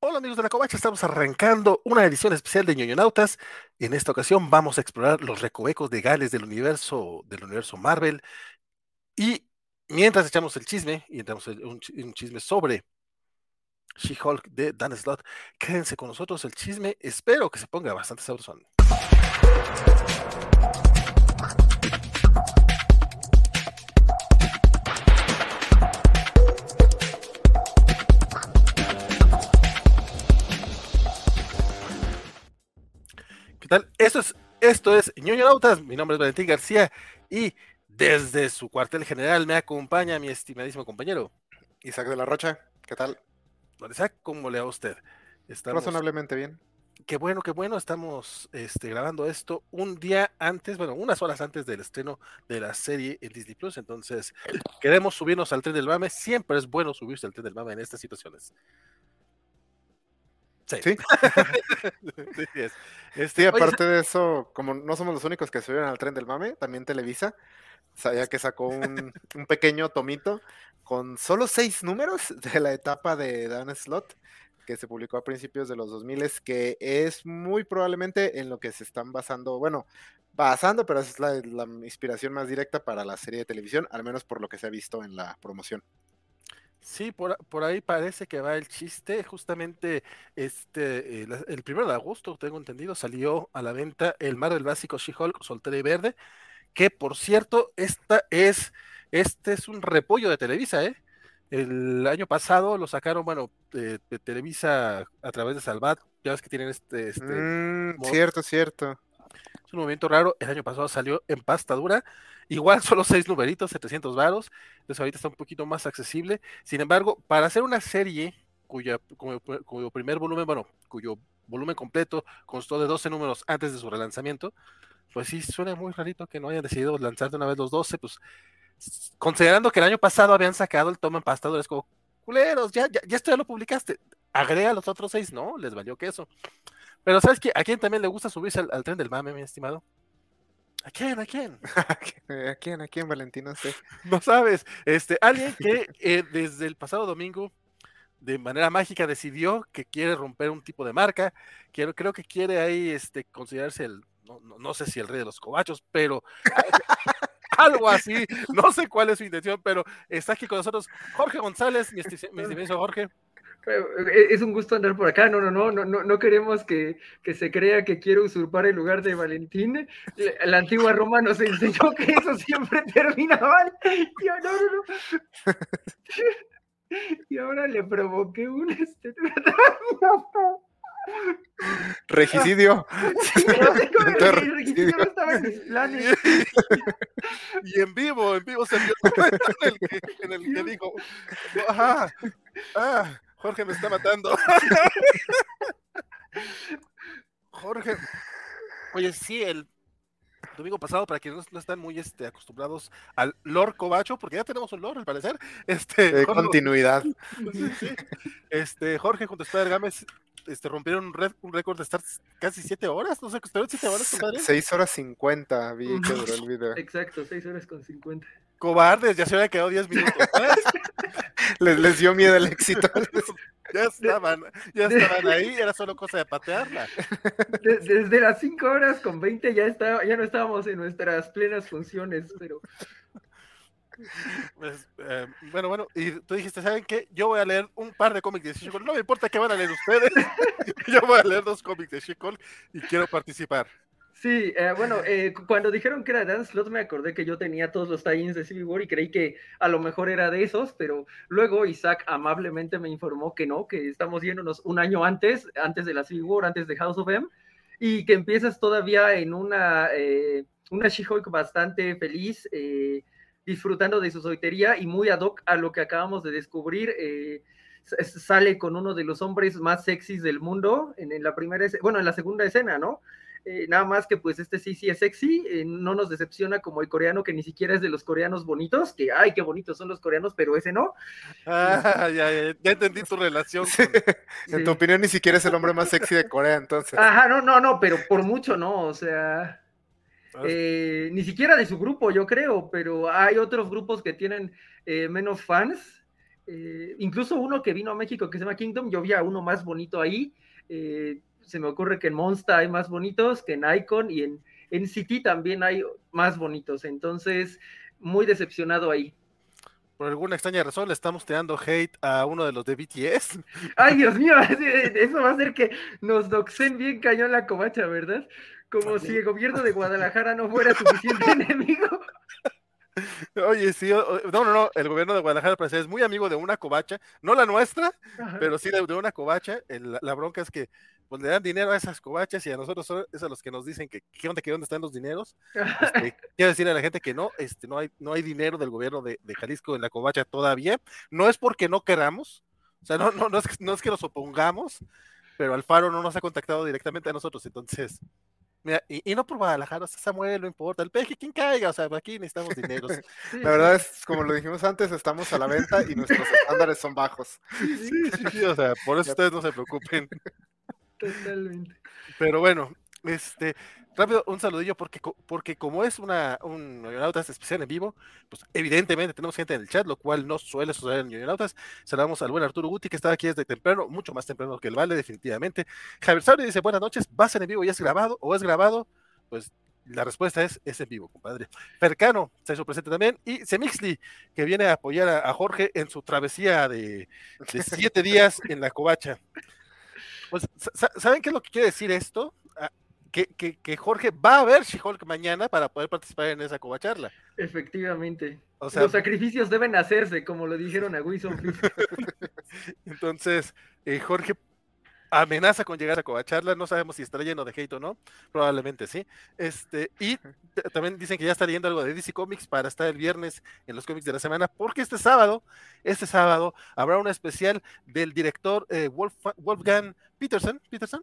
Hola amigos de la Covacha, estamos arrancando una edición especial de ñoñonautas. En esta ocasión vamos a explorar los recovecos de Gales del universo, del universo Marvel. Y mientras echamos el chisme, y entramos en un, un chisme sobre She-Hulk de Dan Slott, quédense con nosotros el chisme. Espero que se ponga bastante sabrosón. ¿Qué tal? Esto es, esto es ñoñonautas. Mi nombre es Valentín García y desde su cuartel general me acompaña mi estimadísimo compañero. Isaac de la Rocha, ¿qué tal? Don Isaac, ¿cómo le va a usted? Estamos... Razonablemente bien. Qué bueno, qué bueno. Estamos este, grabando esto un día antes, bueno, unas horas antes del estreno de la serie en Disney Plus. Entonces, queremos subirnos al tren del mame. Siempre es bueno subirse al tren del mame en estas situaciones. Sí. ¿Sí? sí, es. Este, aparte de eso, como no somos los únicos que subieron al tren del mame, también Televisa, sabía que sacó un, un, pequeño tomito con solo seis números de la etapa de Dan Slot que se publicó a principios de los 2000, que es muy probablemente en lo que se están basando, bueno, basando, pero es la, la inspiración más directa para la serie de televisión, al menos por lo que se ha visto en la promoción. Sí, por, por, ahí parece que va el chiste. Justamente este el, el primero de agosto, tengo entendido, salió a la venta el Mar del Básico She-Hulk Soltera y Verde, que por cierto, esta es, este es un repollo de Televisa, ¿eh? El año pasado lo sacaron, bueno, de, de Televisa a través de Salvat, ya ves que tienen este... este mm, cierto, cierto. Es un movimiento raro, el año pasado salió en pasta dura, igual solo seis numeritos, 700 varos, entonces ahorita está un poquito más accesible. Sin embargo, para hacer una serie cuya, cuyo, primer volumen, bueno, cuyo volumen completo constó de 12 números antes de su relanzamiento, pues sí, suena muy rarito que no hayan decidido lanzar de una vez los 12, pues considerando que el año pasado habían sacado el tomo en pasta dura, es como, culeros, ya, ya, ya esto ya lo publicaste, agrega los otros seis, no, les valió queso. Pero ¿sabes qué? ¿A quién también le gusta subirse al, al tren del mame, mi estimado? ¿A quién? ¿A quién? ¿A quién? ¿A quién, Valentino? sé. No sabes. Este, alguien que eh, desde el pasado domingo, de manera mágica, decidió que quiere romper un tipo de marca. Quiero, creo que quiere ahí este, considerarse el, no, no, no sé si el rey de los cobachos, pero algo así. No sé cuál es su intención, pero está aquí con nosotros Jorge González, mi, mi estimado Jorge. Es un gusto andar por acá. No, no, no, no, no queremos que, que, se crea que quiero usurpar el lugar de Valentín. La, la antigua Roma nos enseñó que eso siempre termina mal. Y, no, no, no. y ahora le provoqué un este. Regicidio. regicidio no estaba en mis planes. Y en vivo, en vivo se vio en el que, en el que dijo, ajá, ah, Jorge me está matando. Jorge. Oye, sí, el domingo pasado, para quienes no están muy este, acostumbrados al Lord Cobacho, porque ya tenemos un Lord al parecer. Este, de Jorge, continuidad. Sí, sí. Este, Jorge junto a Spider Gámez este, rompieron un, red, un récord de estar casi 7 horas, no sé, estuvieron 7 horas, compadre. 6 horas 50 vi que duró el video. Exacto, 6 horas con 50. Cobardes, ya se había quedado 10 minutos. les, les, dio miedo el éxito. ya estaban, ya estaban ahí, era solo cosa de patearla. Desde las 5 horas con 20 ya, está, ya no estábamos en nuestras plenas funciones, pero pues, eh, bueno, bueno, y tú dijiste, ¿saben qué? Yo voy a leer un par de cómics de She-Hulk. No me importa qué van a leer ustedes. Yo voy a leer dos cómics de She-Hulk y quiero participar. Sí, eh, bueno, eh, cuando dijeron que era Dan Slot me acordé que yo tenía todos los tie-ins de Civil War y creí que a lo mejor era de esos, pero luego Isaac amablemente me informó que no, que estamos yéndonos un año antes, antes de la Civil War, antes de House of M, y que empiezas todavía en una, eh, una She-Hulk bastante feliz, eh, disfrutando de su soltería y muy ad hoc a lo que acabamos de descubrir. Sale con uno de los hombres más sexys del mundo en, en la primera, bueno, en la segunda escena, ¿no? Eh, nada más que pues este sí, sí es sexy, eh, no nos decepciona como el coreano que ni siquiera es de los coreanos bonitos, que ay, qué bonitos son los coreanos, pero ese no. Ah, ya, ya, ya entendí tu relación. En sí. tu opinión ni siquiera es el hombre más sexy de Corea, entonces. Ajá, no, no, no, pero por mucho no, o sea... Eh, ni siquiera de su grupo, yo creo, pero hay otros grupos que tienen eh, menos fans incluso uno que vino a México que se llama Kingdom, yo vi a uno más bonito ahí. Eh, se me ocurre que en Monster hay más bonitos, que en Icon y en, en City también hay más bonitos. Entonces, muy decepcionado ahí. Por alguna extraña razón le estamos tirando hate a uno de los de BTS. Ay, Dios mío, eso va a hacer que nos doxen bien cañón la covacha, ¿verdad? Como si el gobierno de Guadalajara no fuera suficiente enemigo. Oye, sí, no, no, no, el gobierno de Guadalajara parece es muy amigo de una covacha, no la nuestra, pero sí de, una covacha. la, bronca es que pues, le dan dinero a esas covachas y a nosotros es a los que nos dicen que qué onda, que dónde están los dineros. Este, quiero decirle a la gente que no, este, no hay, no hay dinero del gobierno de, Jalisco en la covacha todavía. No es porque no queramos, o sea, no, no, no, es, no es que nos opongamos, pero Alfaro no nos ha contactado directamente a nosotros, entonces y, no por Guadalajara, o sea, Samuel, no importa, el peje, quien caiga, o sea, aquí necesitamos dinero. la verdad es, como lo dijimos antes, estamos a la venta y nuestros estándares son bajos. Sí, sí, sí, o sea, por eso ustedes no se preocupen. Totalmente. Pero bueno, este, rápido, un saludillo, porque, porque como es una, un Ñoñonautas especial en vivo, pues evidentemente tenemos gente en el chat, lo cual no suele suceder en Ñoñonautas. Saludamos al buen Arturo Guti, que está aquí desde temprano, mucho más temprano que el Vale, definitivamente. Javier Sabri dice, buenas noches, ¿va a ser en vivo y es grabado o es grabado? Pues la respuesta es, es en vivo, compadre. Percano se hizo presente también. Y Semixli, que viene a apoyar a, Jorge en su travesía de, de siete días en la covacha. Pues, ¿saben qué es lo que quiere decir esto? que, Jorge va a ver She-Hulk mañana para poder participar en esa covacharla. Efectivamente. Los sacrificios deben hacerse, como lo dijeron a Wilson. Entonces, eh, Jorge amenaza con llegar a covacharla, no sabemos si estará lleno de hate o no, probablemente sí. Este, y también dicen que ya está leyendo algo de DC Comics para estar el viernes en los cómics de la semana, porque este sábado, este sábado, habrá una especial del director eh, Wolfgang Peterson, Peterson,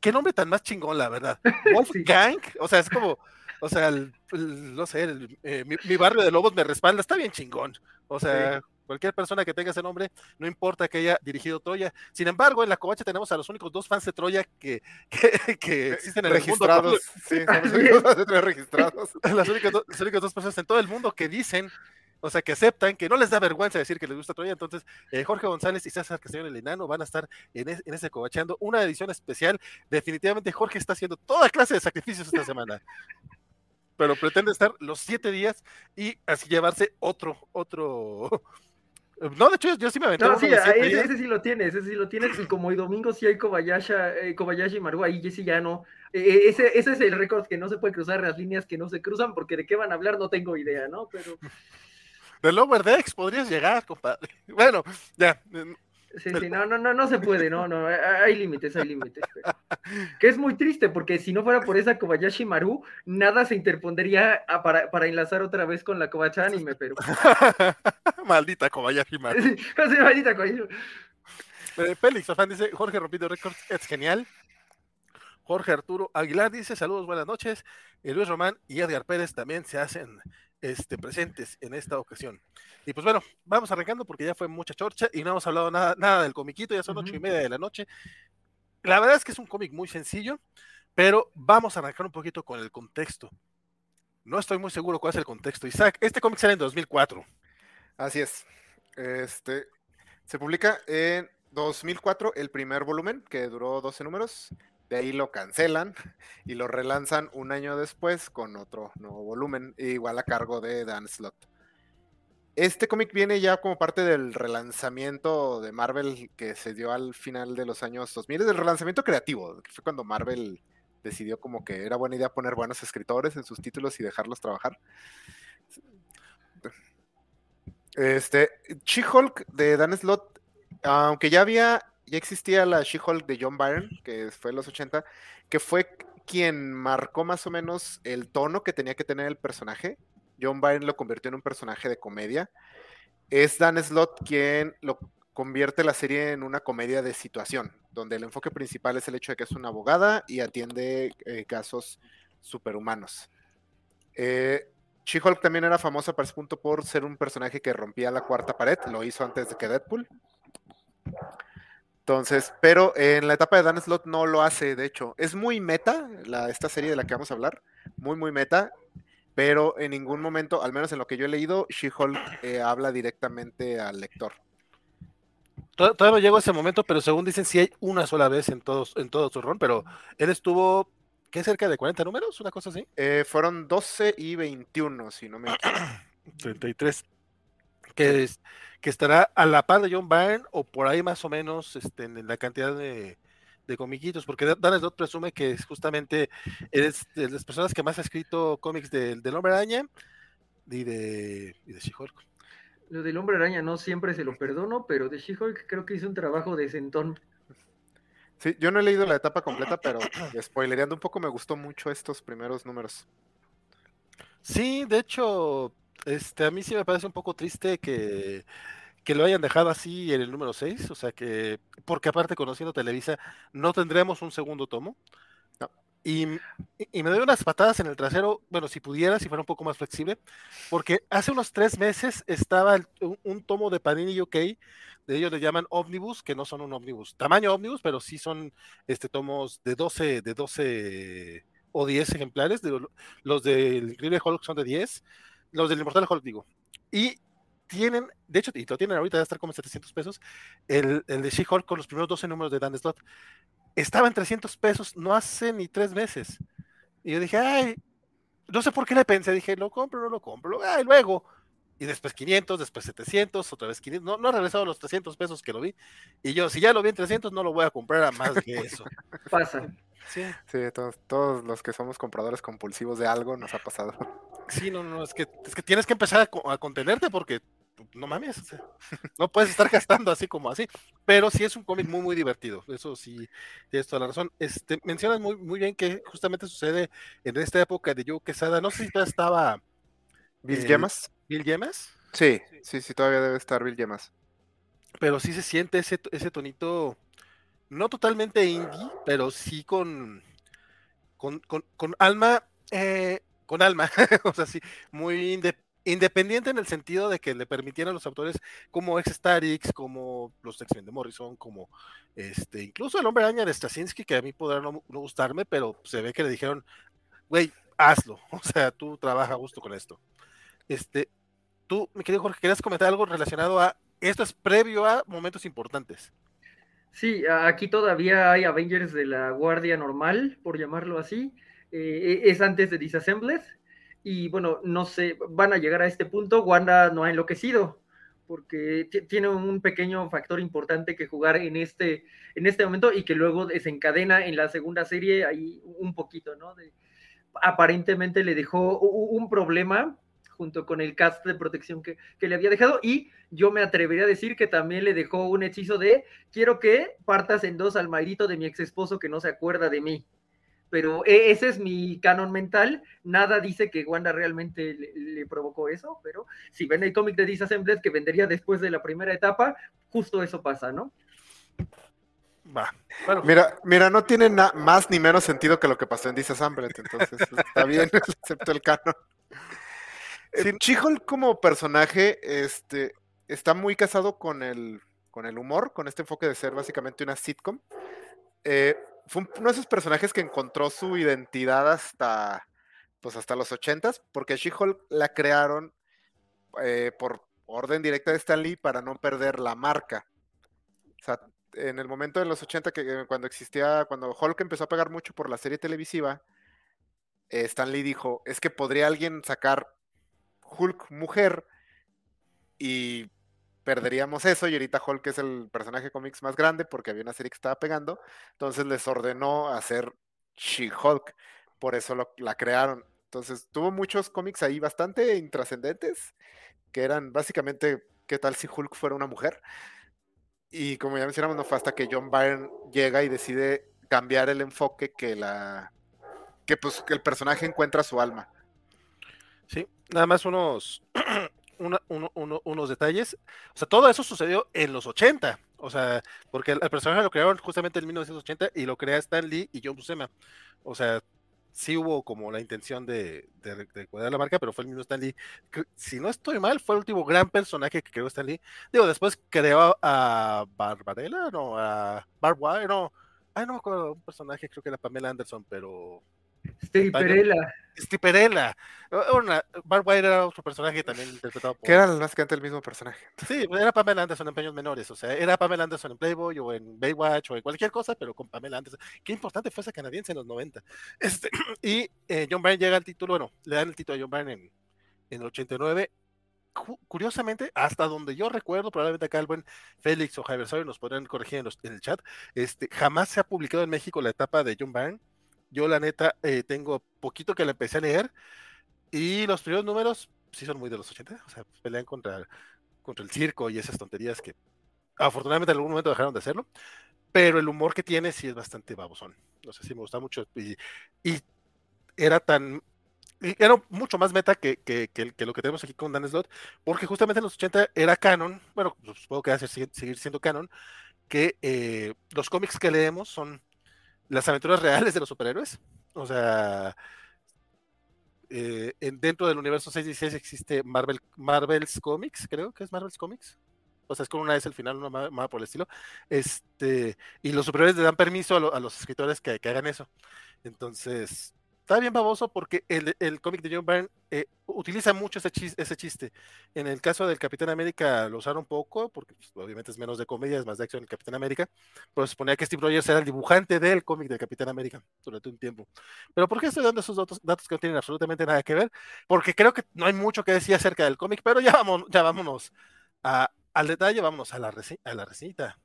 ¿Qué, nombre tan más chingón, la verdad. Wolfgang, o sea, es como, o sea, no sé, eh, mi, barrio de lobos me respalda, está bien chingón. O sea, cualquier persona que tenga ese nombre, no importa que haya dirigido Troya. Sin embargo, en la covacha tenemos a los únicos dos fans de Troya que, que, existen en el mundo. Sí, son los registrados. Las únicas, las únicas dos personas en todo el mundo que dicen o sea, que aceptan, que no les da vergüenza decir que les gusta Troya. Entontonces, eh, Jorge González y César Castellón el Enano van a estar en, en, ese covachando, una edición especial. Definitivamente Jorge está haciendo toda clase de sacrificios esta semana. Pero pretende estar los siete días y así llevarse otro, otro. No, de hecho, yo sí me aventé. No, sí, ese, sí lo tienes, ese sí lo tienes. Y como hoy domingo sí hay Kobayashi, eh, Kobayashi y Maru, ahí Jesse ya no. Eh, ese, ese es el récord que no se puede cruzar, las líneas que no se cruzan, porque de qué van a hablar no tengo idea, ¿no? Pero de Lower Decks podrías llegar, compadre. Bueno, ya. Sí, sí, no, no, no, no se puede, no, no, hay límites, hay límites. Que es muy triste, porque si no fuera por esa Kobayashi Maru, nada se interpondría para, para enlazar otra vez con la Kobacha anime, pero. maldita Kobayashi Maru. Sí, maldita Kobayashi eh, Félix Afán dice, Jorge Rompido Records es genial. Jorge Arturo Aguilar dice, saludos, buenas noches. Y Luis Román y Edgar Pérez también se hacen este, presentes en esta ocasión. Y pues bueno, vamos arrancando porque ya fue mucha chorcha y no hemos hablado nada, nada del comiquito, ya son ocho y media de la noche. La verdad es que es un cómic muy sencillo, pero vamos a arrancar un poquito con el contexto. No estoy muy seguro cuál es el contexto. Isaac, este cómic sale en 2004. Así es. Este se publica en 2004 el primer volumen, que duró 12 números, de ahí lo cancelan y lo relanzan un año después con otro nuevo volumen, igual a cargo de Dan Slott. Este cómic viene ya como parte del relanzamiento de Marvel que se dio al final de los años 2000, del relanzamiento creativo, que fue cuando Marvel decidió como que era buena idea poner buenos escritores en sus títulos y dejarlos trabajar. Este, She-Hulk de Dan Slott, aunque ya había ya existía la She-Hulk de John Byrne, que fue en los 80, que fue quien marcó más o menos el tono que tenía que tener el personaje. John Byrne lo convirtió en un personaje de comedia. Es Dan Slott quien lo convierte la serie en una comedia de situación, donde el enfoque principal es el hecho de que es una abogada y atiende eh, casos superhumanos. Eh, She-Hulk también era famosa para ese punto por ser un personaje que rompía la cuarta pared, lo hizo antes de que Deadpool. Entonces, pero en la etapa de Dan Slot no lo hace, de hecho. Es muy meta, la, esta serie de la que vamos a hablar, muy, muy meta, pero en ningún momento, al menos en lo que yo he leído, She-Hulk eh, habla directamente al lector. Todavía no llegó a ese momento, pero según dicen, sí hay una sola vez en, todos, en todo su rol, pero él estuvo, ¿qué? Cerca de 40 números, una cosa así. Eh, fueron 12 y 21, si no me equivoco. 33. Que, es, que estará a la par de John Byrne o por ahí más o menos este, en la cantidad de, de comiquitos, porque Dan Slott presume que es justamente es de las personas que más ha escrito cómics del de Hombre Araña y de, y de She-Hulk. Lo del Hombre Araña no siempre se lo perdono, pero de She-Hulk creo que hizo un trabajo de sentón. Sí, yo no he leído la etapa completa, pero spoilereando un poco, me gustó mucho estos primeros números. Sí, de hecho, este, a mí sí me parece un poco triste que, que lo hayan dejado así en el número 6, o sea que, porque aparte conociendo Televisa, no tendremos un segundo tomo. Y, y, me doy unas patadas en el trasero, bueno, si pudiera, si fuera un poco más flexible, porque hace unos tres meses estaba un, un, tomo de Panini UK, de ellos le llaman Omnibus, que no son un Omnibus, tamaño Omnibus, pero sí son este tomos de 12, de 12 o 10 ejemplares, de, los del Increíble Hulk son de 10, los del Inmortal Hulk digo, y tienen, de hecho, y lo tienen ahorita, debe estar como 700 pesos, el, el de She-Hulk con los primeros 12 números de Dan Slott. Estaba en 300 pesos no hace ni tres meses. Y yo dije, ay, no sé por qué le pensé, dije, lo compro, no lo compro, ay, luego. Y después 500, después 700, otra vez 500. No, no ha regresado los 300 pesos que lo vi. Y yo, si ya lo vi en 300, no lo voy a comprar a más de eso. Pasa. Sí, sí todos, todos los que somos compradores compulsivos de algo nos ha pasado. Sí, no, no, es que, es que tienes que empezar a, a contenerte porque no mames, o sea, no puedes estar gastando así como así, pero sí es un cómic muy, muy divertido, eso sí, tienes toda la razón. Este, mencionas muy, muy bien que justamente sucede en esta época de Joe Quesada, no sé si todavía estaba... ¿Bill eh, Yemas? ¿Bill Yemas? Sí, sí, sí, todavía debe estar Bill Yemas. Pero sí se siente ese, ese tonito, no totalmente indie, pero sí con, con, con, con alma, eh, con alma, o sea, sí, muy independiente independiente en el sentido de que le permitieran a los autores como ex Starix, como los x de Morrison, como este, incluso el hombre araña de Straczynski, que a mí podrá no, no, gustarme, pero se ve que le dijeron, güey, hazlo, o sea, tú trabaja a gusto con esto. Este, tú, mi querido Jorge, ¿querías comentar algo relacionado a esto es previo a momentos importantes? Sí, aquí todavía hay Avengers de la Guardia Normal, por llamarlo así. Eh, es antes de Disassembled y bueno, no sé, van a llegar a este punto, Wanda no ha enloquecido, porque tiene un pequeño factor importante que jugar en este, en este momento y que luego desencadena en la segunda serie ahí un poquito, ¿no? De, aparentemente le dejó un problema junto con el cast de protección que, que, le había dejado y yo me atrevería a decir que también le dejó un hechizo de quiero que partas en dos al mairito de mi ex esposo que no se acuerda de mí pero e, ese es mi canon mental. Nada dice que Wanda realmente le, le provocó eso, pero si ven el cómic de Disassembled que vendería después de la primera etapa, justo eso pasa, ¿no? Va. Bueno. Mira, mira, no tiene más ni menos sentido que lo que pasó en Disassembled, entonces está bien, excepto el canon. Sí. Chihol como personaje, este, está muy casado con el, con el humor, con este enfoque de ser básicamente una sitcom. Eh, fue uno de esos personajes que encontró su identidad hasta, pues hasta los ochentas, porque She-Hulk la crearon eh, por orden directa de Stan Lee para no perder la marca. O sea, en el momento de los 80, que cuando existía, cuando Hulk empezó a pegar mucho por la serie televisiva, eh, Stan Lee dijo, es que podría alguien sacar Hulk mujer y perderíamos eso y ahorita Hulk es el personaje cómics más grande porque había una serie que estaba pegando, entonces les ordenó hacer She-Hulk, por eso la crearon. Entonces tuvo muchos cómics ahí bastante intrascendentes, que eran básicamente qué tal si Hulk fuera una mujer. Y como ya mencionamos, no fue hasta que John Byrne llega y decide cambiar el enfoque que la que pues que el personaje encuentra su alma. Sí, nada más unos una, uno, uno, unos detalles. O sea, todo eso sucedió en los 80. O sea, porque el, personaje lo crearon justamente en 1980 y lo crea Stan Lee y John Buscema. O sea, sí hubo como la intención de, de, de, cuidar la marca, pero fue el mismo Stan Lee. Si no estoy mal, fue el último gran personaje que creó Stan Lee. Digo, después creó a Barbarella, no, a Barbwire, no. Ay, no me acuerdo, un personaje, creo que era Pamela Anderson, pero Striperella. Striperella. Una, White era otro personaje también interpretado por. Que era básicamente el mismo personaje. Sí, era Pamela Anderson en Peños Menores. O sea, era Pamela Anderson en Playboy o en Baywatch o en cualquier cosa, pero con Pamela Anderson. Qué importante fue esa canadiense en los 90. Este, y eh, John Byrne llega al título, bueno, le dan el título a John Byrne en, en el 89 curiosamente, hasta donde yo recuerdo, probablemente acá el buen Félix o Javier Sawyer nos podrán corregir en, el chat, este, jamás se ha publicado en México la etapa de John Byrne. Yo, la neta, eh, tengo poquito que la empecé a leer y los primeros números sí son muy de los 80, o sea, pelean contra, contra el circo y esas tonterías que afortunadamente en algún momento dejaron de hacerlo, pero el humor que tiene sí es bastante babosón. No sé si me gusta mucho y, era tan era mucho más meta que, que, que, lo que tenemos aquí con Dan Slot, porque justamente en los 80 era canon, bueno, supongo que va a seguir siendo canon, que eh, los cómics que leemos son las aventuras reales de los superhéroes. O sea, eh, dentro del universo 616 existe Marvel, Marvel's Comics, creo que es Marvel's Comics. O sea, es con una vez el final, una más, por el estilo. Este, y los superhéroes le dan permiso a, los escritores que, hagan eso. Entonces, está bien baboso porque el, el cómic de John Byrne eh, utiliza mucho ese chiste. En el caso del Capitán América lo usaron poco, porque pues, obviamente es menos de comedia, es más de acción el Capitán América, pero se suponía que Steve Rogers era el dibujante del cómic del Capitán América durante un tiempo. Pero ¿por qué estoy dando esos datos, datos que no tienen absolutamente nada que ver? Porque creo que no hay mucho que decir acerca del cómic, pero ya, vamos, ya vámonos al detalle, vámonos a la, a la recita.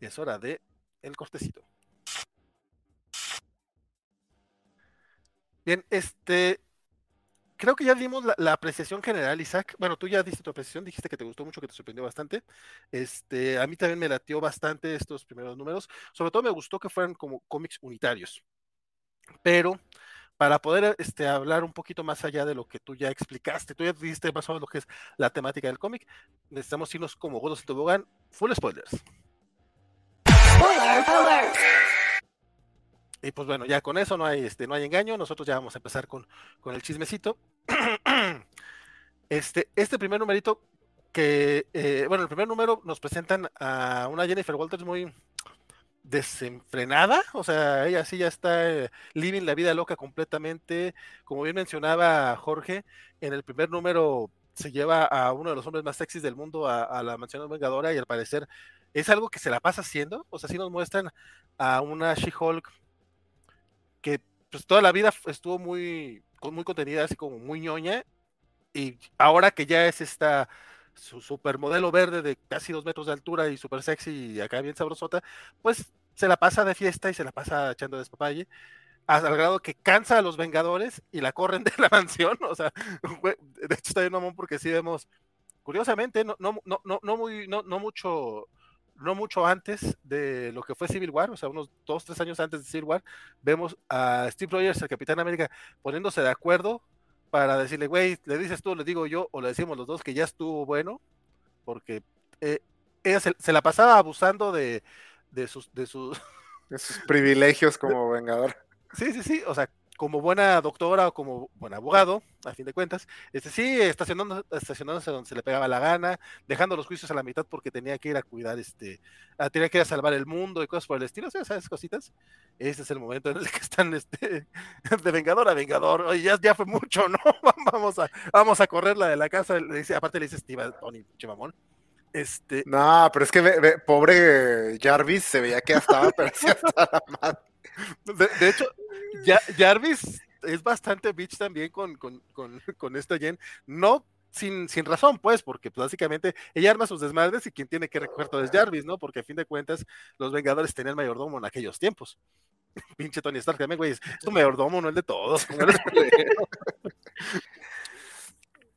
Es hora de el cortecito. Bien, este, creo que ya dimos la, apreciación general, Isaac. Bueno, tú ya diste tu apreciación, dijiste que te gustó mucho, que te sorprendió bastante. Este, a mí también me latió bastante estos primeros números. Sobre todo me gustó que fueran como cómics unitarios. Pero para poder este, hablar un poquito más allá de lo que tú ya explicaste, tú ya dijiste más o menos lo que es la temática del cómic, necesitamos irnos como godos en tobogán, full spoilers. Spoiler y pues bueno, ya con eso no hay, este, no hay engaño. Nosotros ya vamos a empezar con, con el chismecito. Este, este primer numerito que, eh, bueno, el primer número nos presentan a una Jennifer Walters muy desenfrenada, o sea, ella sí ya está eh, living la vida loca completamente. Como bien mencionaba Jorge, en el primer número se lleva a uno de los hombres más sexys del mundo a, a la mansión vengadora y al parecer es algo que se la pasa haciendo, o sea, sí nos muestran a una She-Hulk que pues toda la vida estuvo muy, muy contenida, así como muy ñoña, y ahora que ya es esta su supermodelo verde de casi dos metros de altura y súper sexy y acá bien sabrosota, pues se la pasa de fiesta y se la pasa echando despapalle, al grado que cansa a los Vengadores y la corren de la mansión, o sea, de hecho está bien mamón porque sí vemos, curiosamente, no, no, no, no, muy, no, no mucho no mucho antes de lo que fue Civil War, o sea, unos dos, tres años antes de Civil War, vemos a Steve Rogers, el Capitán América, poniéndose de acuerdo para decirle, güey, le dices tú, le digo yo, o le decimos los dos que ya estuvo bueno, porque eh, ella se, la pasaba abusando de, de sus, de sus... De sus privilegios como vengador. Sí, sí, sí, o sea, como buena doctora o como buen abogado, a fin de cuentas, este sí, estacionándose, estacionándose donde se le pegaba la gana, dejando los juicios a la mitad porque tenía que ir a cuidar, este, tenía que ir a salvar el mundo y cosas por el estilo, ¿sabes? cositas. Ese es el momento en el que están este, de vengador a vengador. Oye, ya, ya fue mucho, ¿no? vamos a, vamos a correrla de la casa. Le dice, aparte le dice Steve Tony, chimamón. Este... No, pero es que pobre Jarvis se veía que ya estaba, pero sí hasta la madre. De, hecho, Jarvis es bastante bitch también con, con, esta Jen. No sin, sin razón, pues, porque pues, básicamente ella arma sus desmadres y quien tiene que recoger todo es Jarvis, ¿no? Porque a fin de cuentas, los Vengadores tenían mayordomo en aquellos tiempos. Pinche Tony Stark también, güey, es tu mayordomo, no el de todos.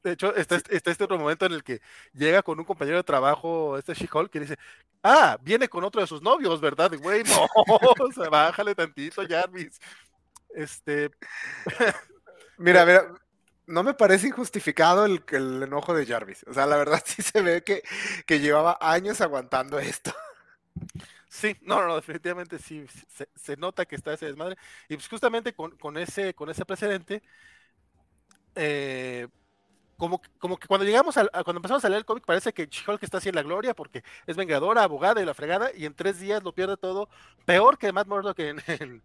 De hecho, está, está, este otro momento en el que llega con un compañero de trabajo, este She-Hulk, que dice, ah, viene con otro de sus novios, ¿verdad? güey, no, o sea, bájale tantito, Jarvis. Este. mira, mira, no me parece injustificado el, el, enojo de Jarvis. O sea, la verdad sí se ve que, que llevaba años aguantando esto. Sí, no, no, definitivamente sí, se, nota que está ese desmadre. Y pues justamente con, con ese, con ese precedente, eh, como, como que cuando llegamos a, cuando empezamos a leer el cómic parece que She-Hulk está así en la gloria porque es vengadora, abogada y la fregada y en tres días lo pierde todo, peor que Matt Murdock en, en,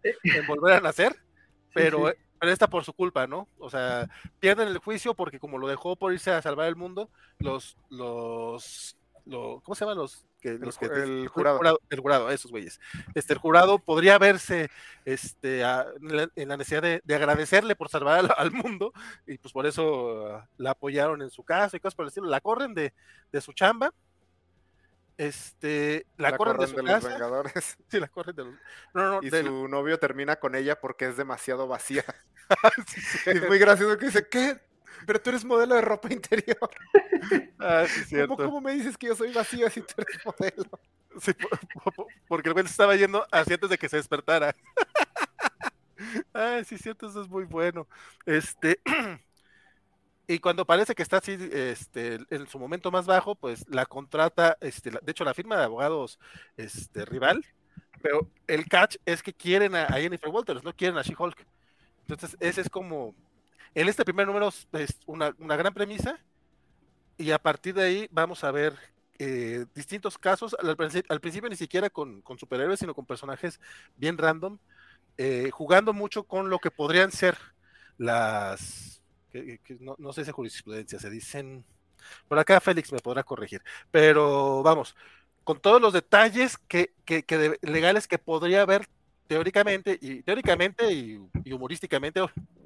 volver a nacer, pero pero está por su culpa, ¿no? O sea, pierden el juicio porque como lo dejó por irse a salvar el mundo, los, los, ¿cómo se llaman los? Que, el, los que, el jurado. El jurado, esos güeyes. Este, el jurado podría verse este, en la necesidad de, agradecerle por salvar al, mundo y pues por eso la apoyaron en su caso y cosas por el estilo. La corren de, de su chamba este, la, corren, de, su los Vengadores. Sí, la corren de los. No, no, y su novio termina con ella porque es demasiado vacía. es muy gracioso que dice, ¿qué? Pero tú eres modelo de ropa interior. Ah, sí, cierto. ¿Cómo, ¿Cómo, me dices que yo soy vacía si tú eres modelo? Sí, porque el güey se estaba yendo así antes de que se despertara. Ay, sí, cierto, eso es muy bueno. Este. Y cuando parece que está así, este, en su momento más bajo, pues la contrata, este, de hecho la firma de abogados, este, rival, pero el catch es que quieren a, Jennifer Walters, no quieren a She-Hulk. Entonces, ese es como, en este primer número es una, gran premisa, y a partir de ahí vamos a ver eh, distintos casos, al, principio ni siquiera con, superhéroes, sino con personajes bien random, eh, jugando mucho con lo que podrían ser las que, no, sé si jurisprudencia, se dicen, por acá Félix me podrá corregir, pero vamos, con todos los detalles que, legales que podría haber teóricamente y teóricamente y, humorísticamente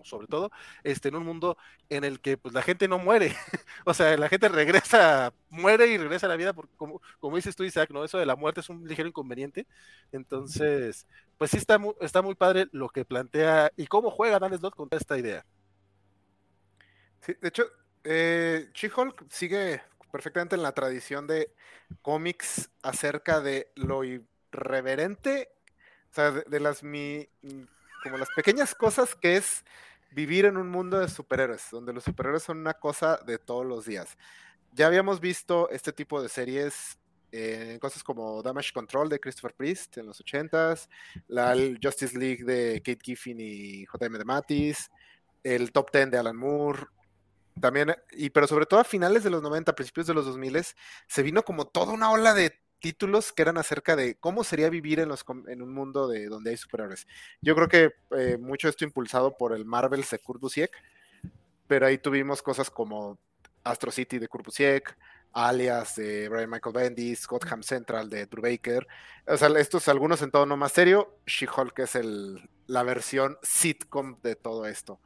sobre todo este en un mundo en el que pues la gente no muere o sea la gente regresa muere y regresa a la vida porque como, como dices tú Isaac no eso de la muerte es un ligero inconveniente. Entonces pues sí está muy, está muy padre lo que plantea y cómo juega Dan Slott con esta idea de hecho, eh, She-Hulk sigue perfectamente en la tradición de cómics acerca de lo irreverente, o sea, de, las mi, como las pequeñas cosas que es vivir en un mundo de superhéroes, donde los superhéroes son una cosa de todos los días. Ya habíamos visto este tipo de series en cosas como Damage Control de Christopher Priest en los 80s, la Justice League de Kate Giffen y J.M. de Mattis, el Top Ten de Alan Moore, también, y pero sobre todo a finales de los 90, principios de los 2000, se vino como toda una ola de títulos que eran acerca de cómo sería vivir en, los, en un mundo de donde hay superhéroes. Yo creo que eh, mucho esto impulsado por el Marvel de Kurt Busiek, pero ahí tuvimos cosas como Astro City de Kurt Busiek, Alias de Brian Michael Bendis, Gotham Central de Drew Baker. O sea, estos algunos en todo no más serio. She-Hulk es el, la versión sitcom de todo esto.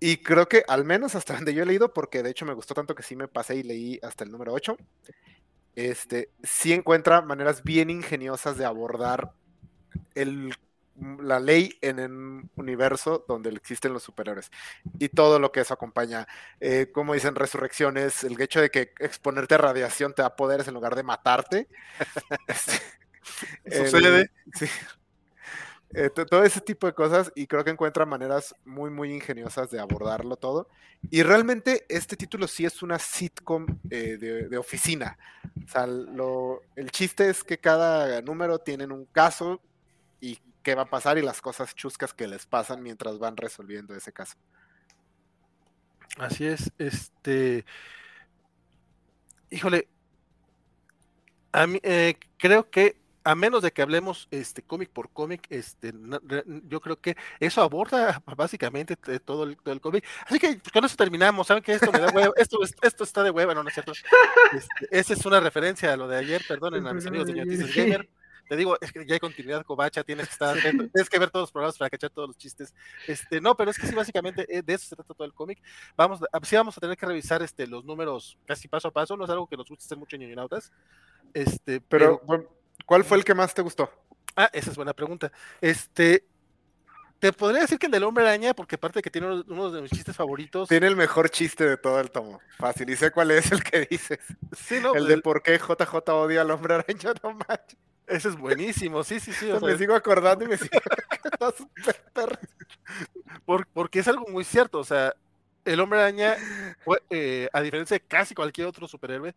Y creo que al menos hasta donde yo he leído, porque de hecho me gustó tanto que sí me pasé y leí hasta el número 8, este, sí encuentra maneras bien ingeniosas de abordar el, la ley en un universo donde existen los superhéroes y todo lo que eso acompaña. Eh, como dicen resurrecciones, el hecho de que exponerte a radiación te da poderes en lugar de matarte. Este, Sucede. sí, eh, todo ese tipo de cosas y creo que encuentra maneras muy, muy ingeniosas de abordarlo todo. Y realmente este título sí es una sitcom eh, de, oficina. O sea, lo, el chiste es que cada número tienen un caso y qué va a pasar y las cosas chuscas que les pasan mientras van resolviendo ese caso. Así es, este... Híjole, a mí, eh, creo que a menos de que hablemos este cómic por cómic, este, yo creo que eso aborda básicamente todo el, todo el cómic. Así que pues, con eso terminamos. Saben que esto me da hueva, esto, esto está de hueva, no, no es cierto. Este, esa es una referencia a lo de ayer, perdonen a mis amigos de Noticias Gamer. Te digo, es que ya hay continuidad, Covacha, tienes que estar tienes que ver todos los programas para cachar todos los chistes. Este, no, pero es que sí, básicamente eh, de eso se trata todo el cómic. Vamos, sí vamos a tener que revisar este, los números casi paso a paso, no es algo que nos guste hacer mucho en Ñoñonautas. Este, pero, pero ¿Cuál fue el que más te gustó? Ah, esa es buena pregunta. Este, te podría decir que el del hombre araña, porque aparte de que tiene uno de mis chistes favoritos. Tiene el mejor chiste de todo el tomo. Fácil, y sé cuál es el que dices. Sí, no, el de por qué JJ odia al hombre araña, no manches. Ese es buenísimo, sí, sí, sí. me sigo acordando y me sigo. por, porque es algo muy cierto, o sea, el hombre araña, eh, a diferencia de casi cualquier otro superhéroe,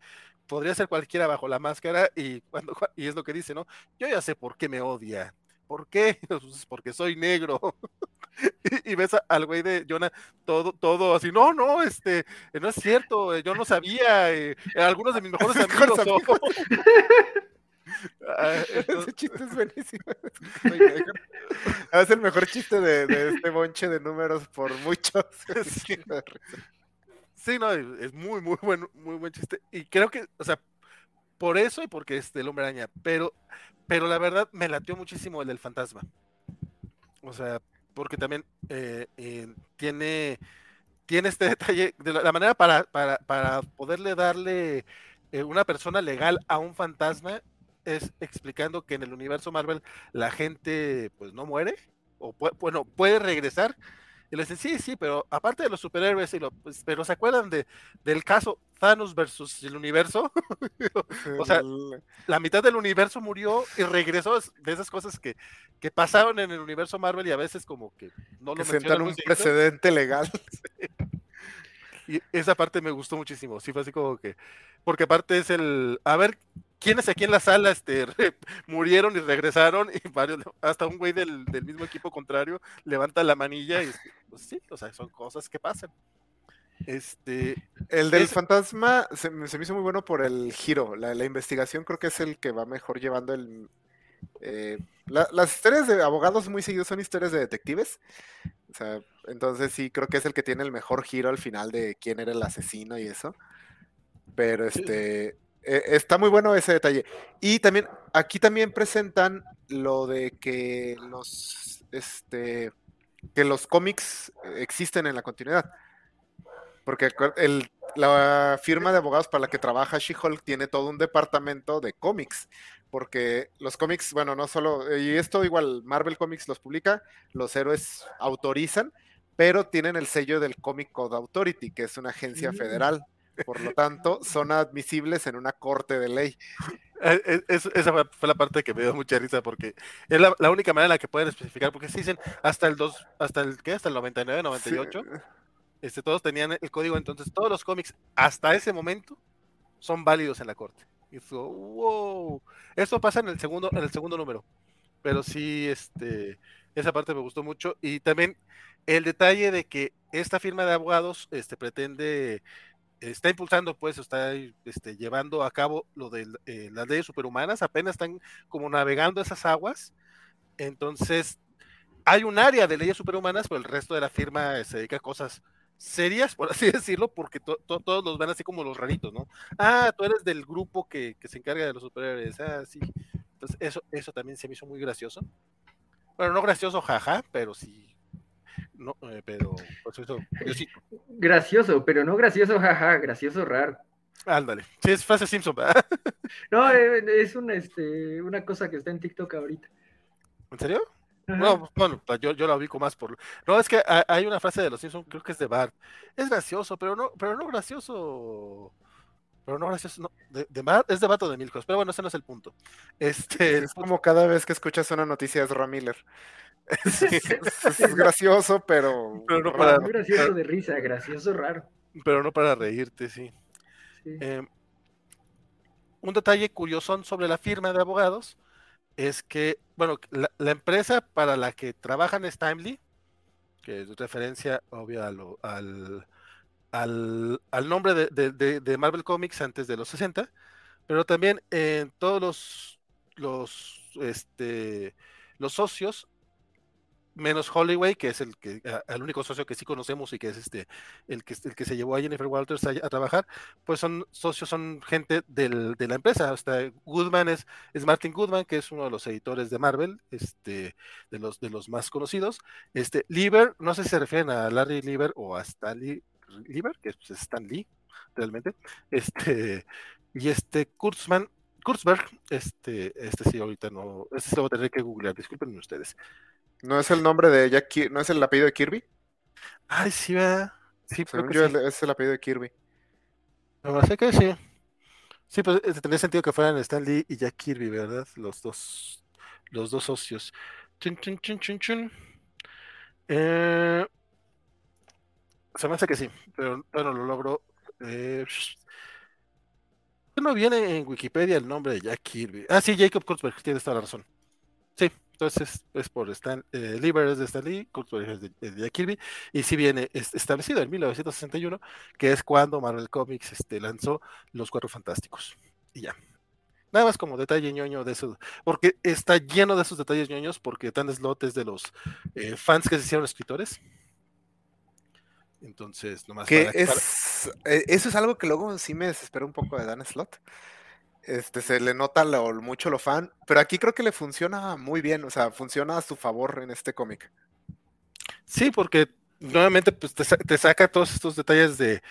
podría ser cualquiera bajo la máscara y, cuando, y es lo que dice, ¿no? Yo ya sé por qué me odia. ¿Por qué? Pues porque soy negro. y, ves al güey de Jonah todo, todo así, no, no, este, no es cierto, yo no sabía, eh, algunos de mis mejores amigos. Ah, ese chiste es buenísimo. es el mejor chiste de, este bonche de números por muchos. Sí. no, es muy, muy buen, muy buen chiste. Y creo que, o sea, por eso y porque es del hombre araña, pero, pero la verdad me latió muchísimo el del fantasma. O sea, porque también eh, eh, tiene, tiene este detalle, de la, manera para, para, para, poderle darle eh, una persona legal a un fantasma es explicando que en el universo Marvel la gente pues no muere, o bueno, puede regresar. Y le dicen, sí, sí, pero aparte de los superhéroes, y lo, pues, pero ¿se acuerdan de, del caso Thanos versus el universo? o sea, la mitad del universo murió y regresó de esas cosas que, que pasaron en el universo Marvel y a veces como que no lo mencionan. un precedente legal. Y esa parte me gustó muchísimo, sí fue así como que, porque aparte es el, a ver, ¿quiénes aquí en la sala este, murieron y regresaron? Y varios, hasta un güey del, mismo equipo contrario levanta la manilla y pues sí, o sea, son cosas que pasan. Este, el del fantasma se, me hizo muy bueno por el giro, la, la, investigación creo que es el que va mejor llevando el, eh, las historias de abogados muy seguidos son historias de detectives. O sea, entonces sí, creo que es el que tiene el mejor giro al final de quién era el asesino y eso. Pero este e, está muy bueno ese detalle. Y también, aquí también presentan lo de que los este que los cómics existen en la continuidad. Porque el, la firma de abogados para la que trabaja She-Hulk tiene todo un departamento de cómics porque los cómics, bueno, no solo, y esto igual Marvel Comics los publica, los héroes autorizan, pero tienen el sello del Comic Code Authority, que es una agencia mm. federal. Por lo tanto, son admisibles en una corte de ley. Eh, eh, esa fue la parte que me dio mucha risa porque es la, única manera en la que pueden especificar, porque si dicen hasta el 2, hasta el ¿qué? Hasta el 99, 98, este, todos tenían el código, entonces todos los cómics hasta ese momento son válidos en la corte. Y fue, wow. Eso pasa en el segundo, en el segundo número. Pero sí, este, esa parte me gustó mucho. Y también el detalle de que esta firma de abogados este, pretende, está impulsando, pues, está este, llevando a cabo lo de eh, las leyes superhumanas, apenas están como navegando esas aguas. Entonces, hay un área de leyes superhumanas, pero el resto de la firma se dedica a cosas serias, por así decirlo, porque todos los ven así como los raritos, ¿no? Ah, tú eres del grupo que, se encarga de los superhéroes, ah, sí. Entonces, eso, eso también se me hizo muy gracioso. Bueno, no gracioso, jaja, pero sí. No, eh, pero pues eso, Gracioso, pero no gracioso, jaja, gracioso raro. Ándale, sí, es frase Simpson, ¿verdad? No, eh, es una, este, una cosa que está en TikTok ahorita. ¿En serio? No, bueno, yo, yo la ubico más por. No, es que hay una frase de los Simpsons, creo que es de Bart. Es gracioso, pero no, pero no gracioso. Pero no gracioso, no. De, de Bart, es de Bato de Milcos, pero bueno, ese no es el punto. Este, es como cada vez que escuchas una noticia de Ron Es, gracioso, pero. pero no para, gracioso de risa, gracioso raro. Pero no para reírte, sí. Em, un detalle curioso sobre la firma de abogados es que, bueno, la, empresa para la que trabajan es Timely, que es referencia obvia al, al, nombre de, Marvel Comics antes de los 60, pero también en todos los, los, este, los socios menos Holloway, que es el que el único socio que sí conocemos y que es este el que el que se llevó a Jennifer Walters a, trabajar, pues son socios, son gente del, de la empresa. Hasta Goodman es, es Martin Goodman, que es uno de los editores de Marvel, este, de los de los más conocidos. Este Lieber, no sé si se refieren a Larry Lieber o a Stanley Lieber, que es Stan Lee, realmente. Este, y este Kurtzman, Kurzberg, este, este sí, ahorita no, este lo voy a tener que googlear, disculpen ustedes. ¿No es el nombre de Jack ¿No es el apellido de Kirby? Ay, sí, ¿verdad? Sí, yo es el apellido de Kirby. No, sé que sí. Sí, pues eh, tendría sentido que fueran Stan Lee y Jack Kirby, ¿verdad? Los dos, los dos socios. Chun, chun, chun, chun, chun. Eh, se me hace que sí, pero bueno, lo logro. Eh, no viene en Wikipedia el nombre de Jack Kirby. Ah, sí, Jacob Kurzberg, tienes toda la razón. Sí, entonces es, por Stan, eh, es de Stan Lee, es de, Jack Kirby, y sí viene establecido en 1961, que es cuando Marvel Comics este, lanzó Los Cuatro Fantásticos. Y ya. Nada más como detalle ñoño de eso, porque está lleno de esos detalles ñoños, porque Dan Slot es de los eh, fans que se hicieron escritores. Entonces, nomás que es, eh, Eso es algo que luego sí me desespera un poco de Dan Slot. Este, se le nota lo, mucho lo fan, pero aquí creo que le funciona muy bien, o sea, funciona a su favor en este cómic. Sí, porque nuevamente pues, te, saca todos estos detalles de,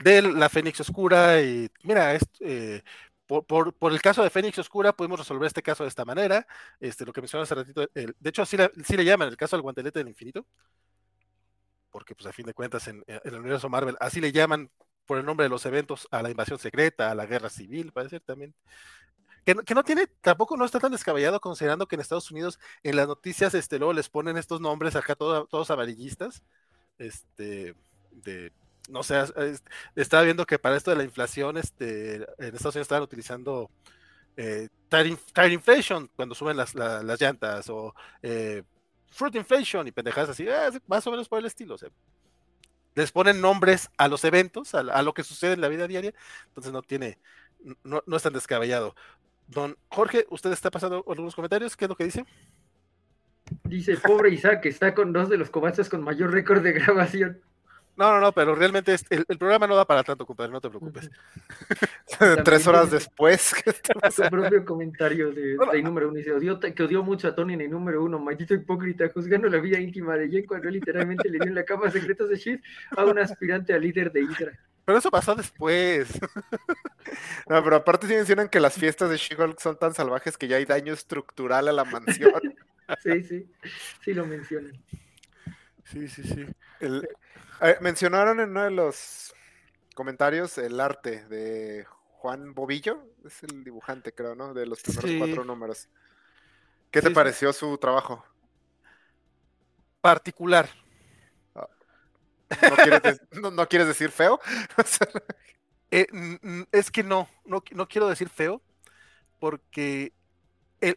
de la Fénix Oscura y mira, eh, por, el caso de Fénix Oscura pudimos resolver este caso de esta manera, este, lo que mencioné hace ratito, de hecho así, le llaman el caso del guantelete del infinito, porque pues a fin de cuentas en, el universo Marvel así le llaman por el nombre de los eventos a la invasión secreta, a la guerra civil, parece también. Que, que, no tiene, tampoco no está tan descabellado considerando que en Estados Unidos en las noticias este, luego les ponen estos nombres acá todos amarillistas, este, de no sé, estaba viendo que para esto de la inflación, este, en Estados Unidos estaban utilizando eh, tire, inflation cuando suben las, llantas o eh, fruit inflation y pendejadas así, eh, más o menos por el estilo. Les ponen nombres a los eventos, a, lo que sucede en la vida diaria, entonces no tiene, no, no es tan descabellado. Don Jorge, usted está pasando algunos comentarios, ¿qué es lo que dice? Dice, pobre Isaac, está con dos de los cobaches con mayor récord de grabación. No, no, no, pero realmente el, programa no da para tanto, compadre, no te preocupes. Tres horas después. Su propio comentario de, de número uno dice, odió, que odió mucho a Tony en el número uno, maldito hipócrita, juzgando la vida íntima de Jen cuando literalmente le dio en la cama secretos de Shit a un aspirante a líder de Hydra. Pero eso pasó después. No, pero aparte sí mencionan que las fiestas de she son tan salvajes que ya hay daño estructural a la mansión. Sí, sí, sí lo mencionan. Sí, sí, sí. El, eh, mencionaron en uno de los comentarios el arte de Juan Bobillo, es el dibujante, creo, ¿no? De los primeros cuatro números. ¿Qué te pareció su trabajo? Particular. ¿No, quieres, decir feo? Eh, es que no, no, no quiero decir feo, porque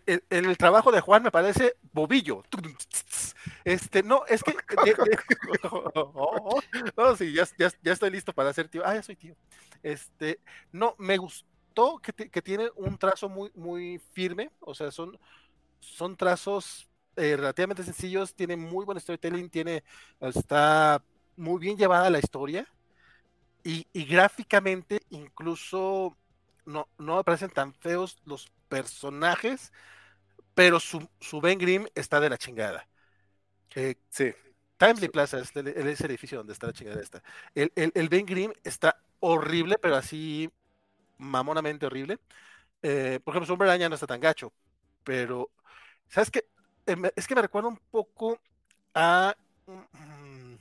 el, el, trabajo de Juan me parece bobillo. Este, no, es que. no, sí, ya, ya, estoy listo para ser tío. Ah, ya soy tío. Este, no, me gustó que, que tiene un trazo muy, muy firme. O sea, son, son trazos eh, relativamente sencillos. Tiene muy buen storytelling. Tiene, está muy bien llevada la historia. Y, y gráficamente, incluso no, no me parecen tan feos los personajes, pero su, su Ben Grimm está de la chingada. Eh, sí. Timely Plaza es el, edificio donde está la chingada esta. El, el, Ben Grimm está horrible, pero así mamonamente horrible. Eh, por ejemplo, Sombra Araña no está tan gacho, pero ¿sabes qué? Em, es que me recuerda un poco a mm,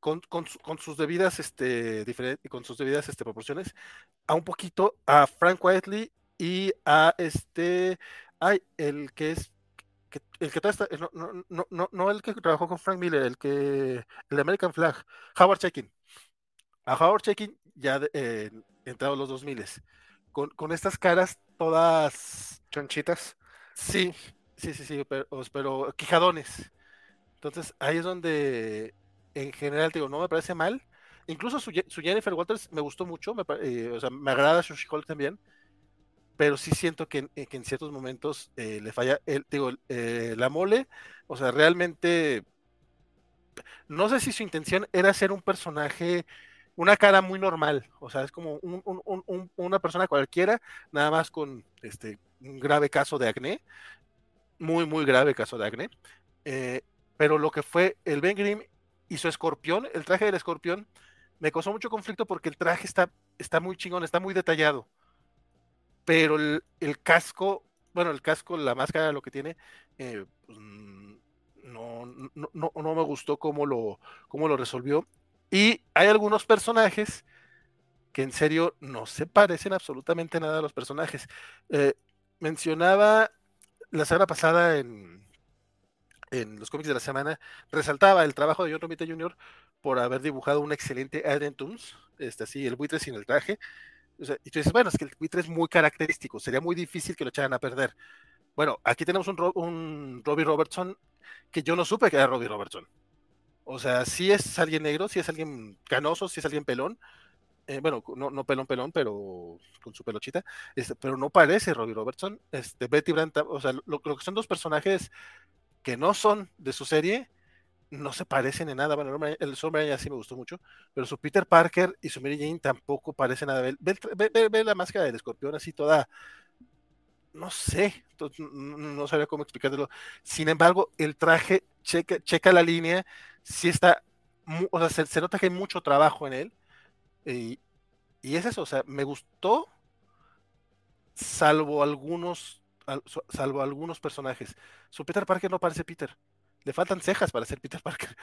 con, con, con, sus debidas este diferentes con sus debidas este proporciones a un poquito a Frank Whiteley y a este, ay, el que es, el que está, no, no, no, no, el que trabajó con Frank Miller, el que, el de American Flag, Howard Checking. A Howard Checking ya eh, entrado los 2000 con, con estas caras todas chonchitas. Sí, sí, sí, sí, pero, pero quijadones. Entonces ahí es donde en general digo, no me parece mal. Incluso su, su Jennifer Walters me gustó mucho, me, eh, o sea, me agrada su Hulk también pero sí siento que, eh, en ciertos momentos eh, le falla, el, digo, eh, la mole, o sea, realmente, no sé si su intención era ser un personaje, una cara muy normal, o sea, es como una persona cualquiera, nada más con este, un grave caso de acné, muy, muy grave caso de acné, pero lo que fue el Ben Grimm y su escorpión, el traje del escorpión, me causó mucho conflicto porque el traje está, está muy chingón, está muy detallado pero el, casco, bueno, el casco, la máscara, lo que tiene, eh, pues, no, no, no, me gustó cómo lo, cómo lo resolvió. Y hay algunos personajes que en serio no se parecen absolutamente nada a los personajes. Eh, mencionaba la semana pasada en, en los cómics de la semana, resaltaba el trabajo de John Romita Jr. por haber dibujado un excelente Adrian Toons, este, así, el buitre sin el traje, y tú dices, bueno, es que el buitre es muy característico, sería muy difícil que lo echaran a perder. Bueno, aquí tenemos un, un Robbie Robertson que yo no supe que era Robbie Robertson. O sea, si es alguien negro, si es alguien canoso, si es alguien pelón, eh, bueno, no, no, pelón pelón, pero con su pelochita, este, pero no parece Robbie Robertson, este, Betty Brant, o sea, lo, que son dos personajes que no son de su serie, no se parecen en nada, bueno, el Hombre ya sí me gustó mucho, pero su Peter Parker y su Mary Jane tampoco parecen nada, ve, ve, ve la máscara del escorpión así toda, no sé, no sabía cómo explicártelo, sin embargo, el traje checa, checa la línea, sí está, o sea, se, se nota que hay mucho trabajo en él, y, es eso, o sea, me gustó, salvo algunos, salvo algunos personajes. Su Peter Parker no parece Peter. Le faltan cejas para ser Peter Parker.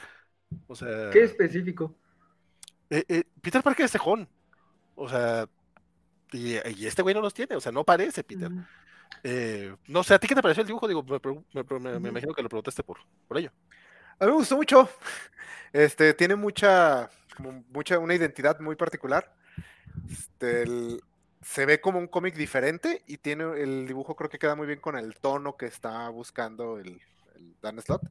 O sea. ¿Qué específico? Eh, eh, Peter Parker es cejón. O sea. Y, este güey no los tiene, o sea, no parece Peter. Eh, no sé, ¿a ti qué te pareció el dibujo? Digo, me, imagino que lo preguntaste por, por ello. A mí me gustó mucho. Este, tiene mucha, como mucha, una identidad muy particular. Este, se ve como un cómic diferente y tiene el dibujo creo que queda muy bien con el tono que está buscando el, Dan Slot.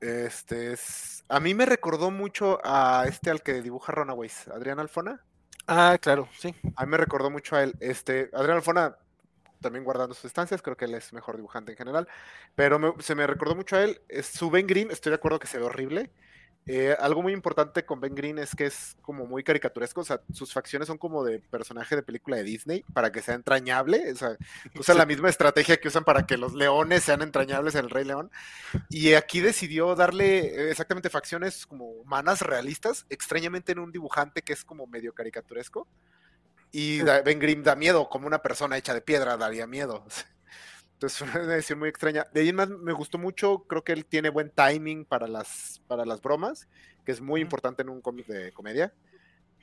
Este es, a mí me recordó mucho a este al que dibuja Runaways, Adrián Alfona. Ah, claro, sí. A mí me recordó mucho a él. Este, Adrián Alfona también guardando sus distancias, creo que él es mejor dibujante en general, pero se me recordó mucho a él. su Ben Green, estoy de acuerdo que se ve horrible. Eh, algo muy importante con Ben Green es que es como muy caricaturesco, o sea, sus facciones son como de personaje de película de Disney para que sea entrañable, o sea, usa la misma estrategia que usan para que los leones sean entrañables en el Rey León. Y aquí decidió darle exactamente facciones como humanas realistas, extrañamente en un dibujante que es como medio caricaturesco. Y Ben Grimm da miedo, como una persona hecha de piedra daría miedo. Entonces, una decisión muy extraña. De ahí más me gustó mucho, creo que él tiene buen timing para las, para las bromas, que es muy importante en un cómic de comedia.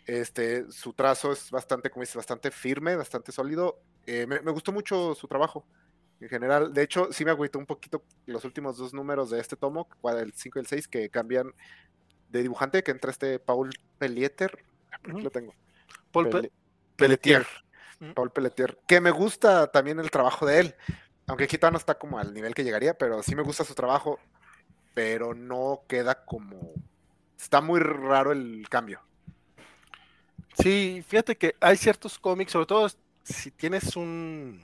Este, su trazo es bastante, como dices, bastante firme, bastante sólido. Eh, me, gustó mucho su trabajo en general. De hecho, sí me agüitó un poquito los últimos dos números de este tomo, el 5 y el 6, que cambian de dibujante, que entra este Paul Pelieter. Lo tengo. Paul Pelletier. Paul Pelletier. Que me gusta también el trabajo de él. Aunque todavía no está como al nivel que llegaría, pero sí me gusta su trabajo. Pero no queda como. Está muy raro el cambio. Sí, fíjate que hay ciertos cómics, sobre todo si tienes un,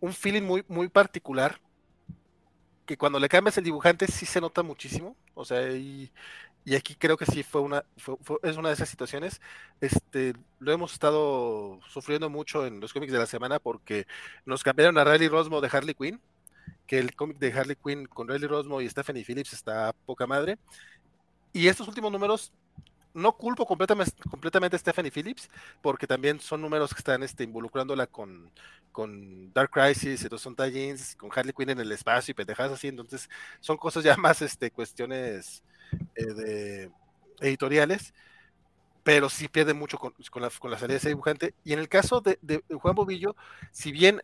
un feeling muy, muy particular, que cuando le cambias el dibujante sí se nota muchísimo. O sea, y, y aquí creo que sí fue una, es una de esas situaciones. Este, lo hemos estado sufriendo mucho en los cómics de la semana porque nos cambiaron a Riley Rosmo de Harley Quinn, que el cómic de Harley Quinn con Riley Rosmo y Stephanie Phillips está poca madre. Y estos últimos números, no culpo completamente, completamente a Stephanie Phillips, porque también son números que están este, involucrándola con, con Dark Crisis, entonces son tie con Harley Quinn en el espacio y pendejadas así, entonces son cosas ya más este, cuestiones eh, de editoriales, pero sí pierde mucho con, la, salida de ese dibujante. Y en el caso de, Juan Bobillo, si bien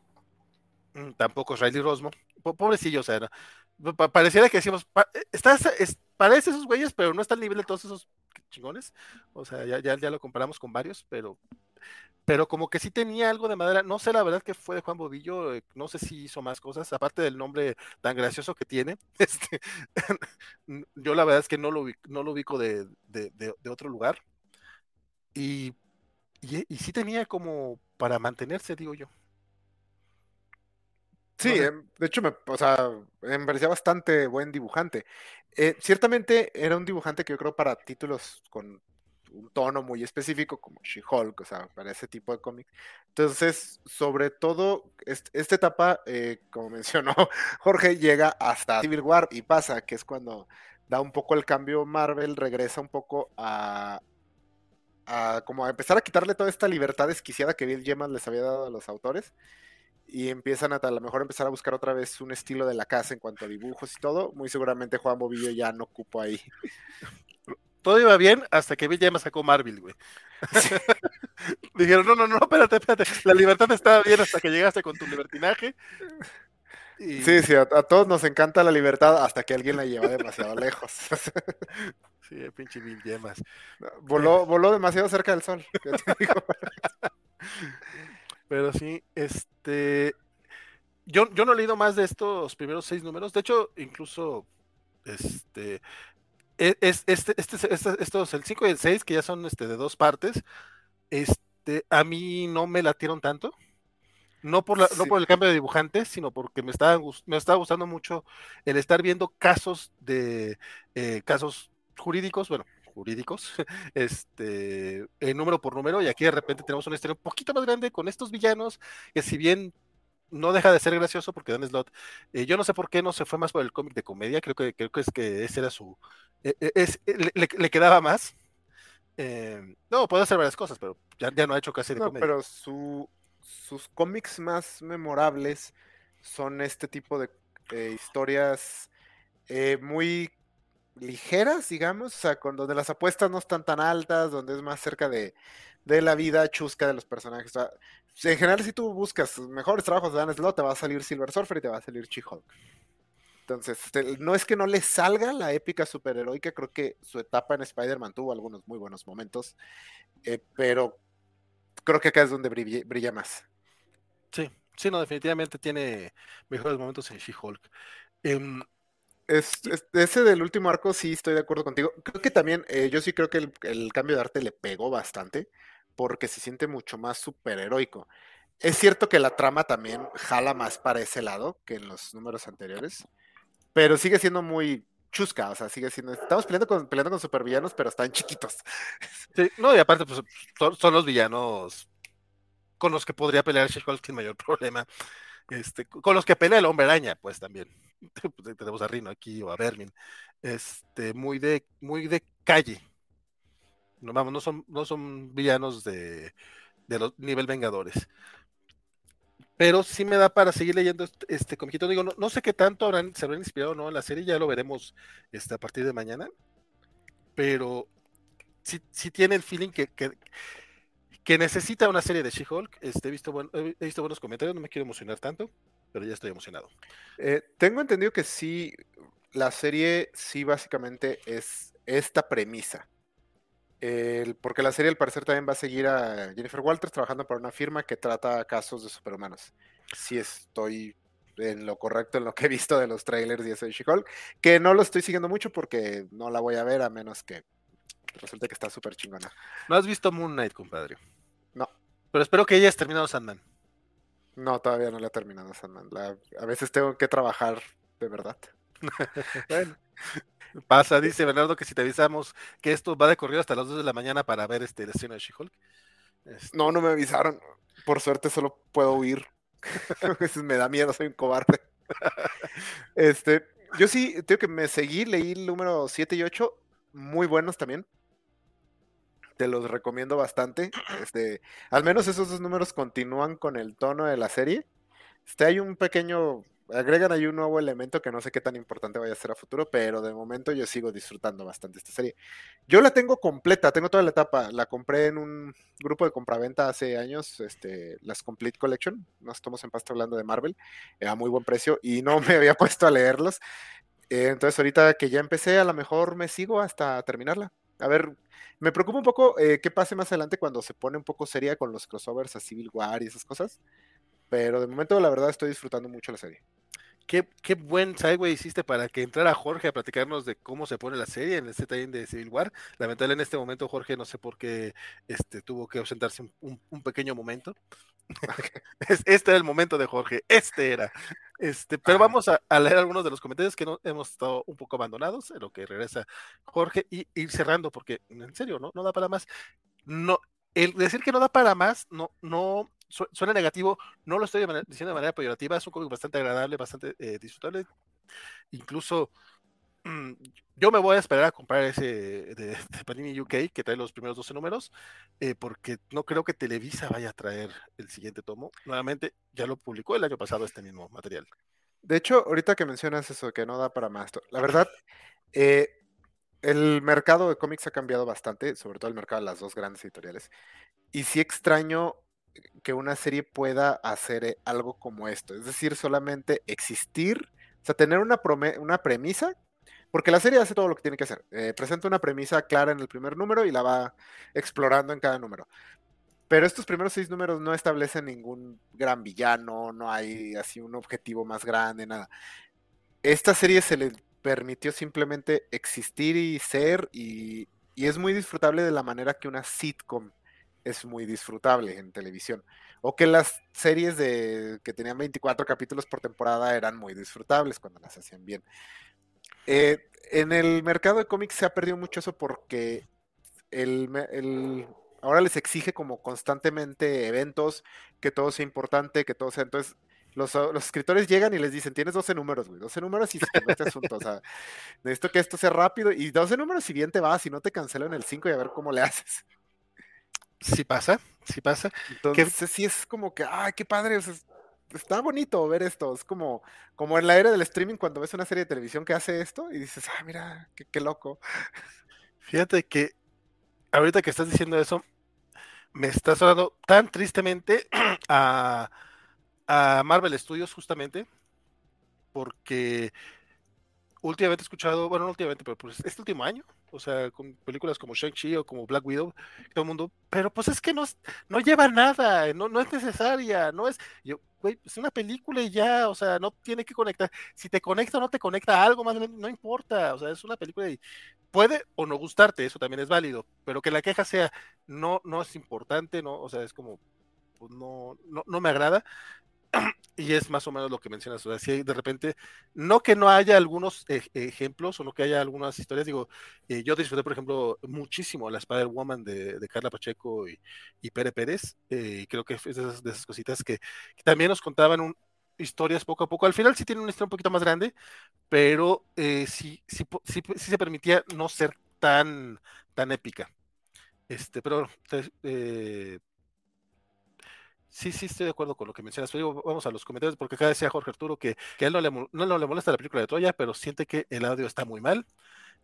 mm, tampoco es Riley Rosmo, pobrecillo, o sea, pareciera que decimos, eh, está, parece esos güeyes, pero no está al nivel de todos esos chingones. O sea, ya, ya, ya lo comparamos con varios, pero pero como que sí tenía algo de madera. No sé la verdad que fue de Juan Bobillo, eh, no sé si hizo más cosas, aparte del nombre tan gracioso que tiene. Este, yo la verdad es que no lo, no lo ubico de, otro lugar. Y, y, sí tenía como para mantenerse, digo yo. Sí, em, de hecho, me, o sea, me parecía bastante buen dibujante. Eh, ciertamente era un dibujante que yo creo para títulos con un tono muy específico como She-Hulk, o sea, para ese tipo de cómic. Entonces, sobre todo, esta etapa, eh, como mencionó Jorge, llega hasta Civil War y pasa, que es cuando da un poco el cambio Marvel, regresa un poco a, a como a empezar a quitarle toda esta libertad desquiciada que Bill Gemas les había dado a los autores y empiezan a a lo mejor empezar a buscar otra vez un estilo de la casa en cuanto a dibujos y todo, muy seguramente Juan Bobillo ya no ocupó ahí todo iba bien hasta que Bill me sacó Marvel, güey. Dijeron, no, no, no, espérate, espérate. La libertad estaba bien hasta que llegaste con tu libertinaje. Sí, sí, a, todos nos encanta la libertad hasta que alguien la lleva demasiado lejos. sí, el pinche Bill Yemas. Voló, voló demasiado cerca del sol. Pero sí, este. Yo, yo no he leído más de estos primeros seis números. De hecho, incluso este es, este, este, este, estos, el 5 y el 6, que ya son este, de dos partes, este, a mí no me latieron tanto. No por, la, no por el cambio de dibujante, sino porque me estaba, me estaba gustando mucho el estar viendo casos de eh, casos jurídicos, bueno, jurídicos, este, número por número, y aquí de repente tenemos una historia un poquito más grande con estos villanos, que si bien no deja de ser gracioso porque Dan Slot, eh, yo no sé por qué no se fue más por el cómic de comedia, creo que, creo que es que ese era su, e, e, es, le, quedaba más. Eh, no, puede hacer varias cosas, pero ya, ya no ha hecho casi de comedia. Pero su, sus cómics más memorables son este tipo de eh, historias muy ligeras, digamos, o sea, con, donde las apuestas no están tan altas, donde es más cerca de, de la vida chusca de los personajes. en general, si tú buscas mejores trabajos de Dan Slott, te va a salir Silver Surfer y te va a salir She-Hulk. Entonces, este, no es que no le salga la épica superheroica, creo que su etapa en Spider-Man tuvo algunos muy buenos momentos, eh, pero creo que acá es donde brilla, más. Sí, sí, no, definitivamente tiene mejores momentos en She-Hulk. Em, ese del último arco sí estoy de acuerdo contigo. Creo que también, eh, yo sí creo que el, cambio de arte le pegó bastante porque se siente mucho más superheroico. Es cierto que la trama también jala más para ese lado que en los números anteriores, pero sigue siendo muy chusca, o sea, sigue siendo... Estamos peleando con, peleando con supervillanos, pero están chiquitos. Sí, no, y aparte, pues son, los villanos con los que podría pelear She-Hulk sin mayor problema. Este, con los que pelea el hombre araña, pues también. Pues, tenemos a Rino aquí o a Vermin. Este, muy de, muy de calle. No, vamos, no son, no son villanos de, de los nivel Vengadores. Pero sí me da para seguir leyendo este, este comiquito. Digo, no, no, sé qué tanto habrán, se habrán inspirado no en la serie, ya lo veremos este, a partir de mañana. Pero sí, tiene el feeling que, que necesita una serie de She-Hulk. Este, he, visto buenos comentarios, no me quiero emocionar tanto, pero ya estoy emocionado. Eh, tengo entendido que sí, la serie sí básicamente es esta premisa. porque la serie al parecer también va a seguir a Jennifer Walters trabajando para una firma que trata casos de superhumanos. Sí estoy en lo correcto en lo que he visto de los trailers y eso de She-Hulk, que no lo estoy siguiendo mucho porque no la voy a ver a menos que resulte que está súper chingona. ¿No has visto Moon Knight, compadre? No. Pero espero que hayas terminado Sandman. No, todavía no la he terminado Sandman. a veces tengo que trabajar de verdad. bueno. Pasa, dice Bernardo, que si te avisamos que esto va de corrido hasta las 2 de la mañana para ver este, escena de She-Hulk. Este no, no me avisaron. Por suerte solo puedo huir. me da miedo, soy un cobarde. este, yo sí, tengo que me seguí, leí el número 7 y 8 muy buenos también. Te los recomiendo bastante. Este, al menos esos dos números continúan con el tono de la serie. Este, hay un pequeño, agregan ahí un nuevo elemento que no sé qué tan importante vaya a ser a futuro, pero de momento yo sigo disfrutando bastante esta serie. Yo la tengo completa, tengo toda la etapa. La compré en un grupo de compraventa hace años, este, las Complete Collection. Nos estamos en pasta hablando de Marvel, a muy buen precio y no me había puesto a leerlos. Eh, entonces, ahorita que ya empecé, a lo mejor me sigo hasta terminarla. A ver, me preocupa un poco eh, qué pase más adelante cuando se pone un poco seria con los crossovers a Civil War y esas cosas. Pero de momento, la verdad, estoy disfrutando mucho la serie. Qué, qué buen segue hiciste para que entrara Jorge a platicarnos de cómo se pone la serie en este también de Civil War. Lamentablemente en este momento Jorge no sé por qué este, tuvo que ausentarse un, un pequeño momento. este era el momento de Jorge, este era. Este, pero vamos a, leer algunos de los comentarios que no, hemos estado un poco abandonados, en lo que regresa Jorge, y ir cerrando, porque en serio, ¿no? No da para más. No, el decir que no da para más, no, no suena negativo, no lo estoy diciendo de manera peyorativa, es un cómic bastante agradable, bastante eh, disfrutable. Incluso Mm, yo me voy a esperar a comprar ese de, Panini UK que trae los primeros 12 números, eh, porque no creo que Televisa vaya a traer el siguiente tomo. Nuevamente, ya lo publicó el año pasado este mismo material. De hecho, ahorita que mencionas eso, que no da para más, la verdad, eh, el mercado de cómics ha cambiado bastante, sobre todo el mercado de las dos grandes editoriales. Y sí extraño que una serie pueda hacer eh, algo como esto, es decir, solamente existir, o sea, tener una, una premisa porque la serie hace todo lo que tiene que hacer. Eh, presenta una premisa clara en el primer número y la va explorando en cada número. Pero estos primeros seis números no establecen ningún gran villano, no hay así un objetivo más grande, nada. Esta serie se le permitió simplemente existir y ser y, y es muy disfrutable de la manera que una sitcom es muy disfrutable en televisión. O que las series de que tenían 24 capítulos por temporada eran muy disfrutables cuando las hacían bien. Eh, en el mercado de cómics se ha perdido mucho eso porque el, ahora les exige como constantemente eventos, que todo sea importante, que todo sea. Entonces, los, escritores llegan y les dicen, tienes 12 números, güey, 12 números y se este asunto. O sea, necesito que esto sea rápido y 12 números si bien te vas, si no te cancelan el 5 y a ver cómo le haces. Sí pasa, sí pasa. Entonces sí es como que, ay, qué padre, está bonito ver esto. Es como, como en la era del streaming cuando ves una serie de televisión que hace esto y dices, ah, mira, qué, loco. Fíjate que ahorita que estás diciendo eso, me está sonando tan tristemente a, a Marvel Studios justamente, porque últimamente he escuchado, bueno, no últimamente, pero pues este último año, o sea, con películas como Shang-Chi o como Black Widow, todo el mundo, pero pues es que no, no lleva nada, no, no es necesaria, no es, yo, güey, es una película y ya, o sea, no tiene que conectar, si te conecta o no te conecta algo más, no importa, o sea, es una película y puede o no gustarte, eso también es válido, pero que la queja sea, no, no es importante, no, o sea, es como, pues no, no, no me agrada, y es más o menos lo que mencionas, o sea, si de repente, no que no haya algunos ejemplos o no que haya algunas historias, digo, eh, yo disfruté, por ejemplo, muchísimo la Spider-Woman de, de, Carla Pacheco y, y Pere Pérez, eh, y creo que es de esas, cositas que, también nos contaban historias poco a poco, al final sí tiene una historia un poquito más grande, pero eh, sí, sí, sí, sí, se permitía no ser tan, tan épica. Este, pero eh, Sí, sí, estoy de acuerdo con lo que mencionas. Vamos a los comentarios, porque acá decía Jorge Arturo que, a él no le, molesta la película de Troya, pero siente que el audio está muy mal.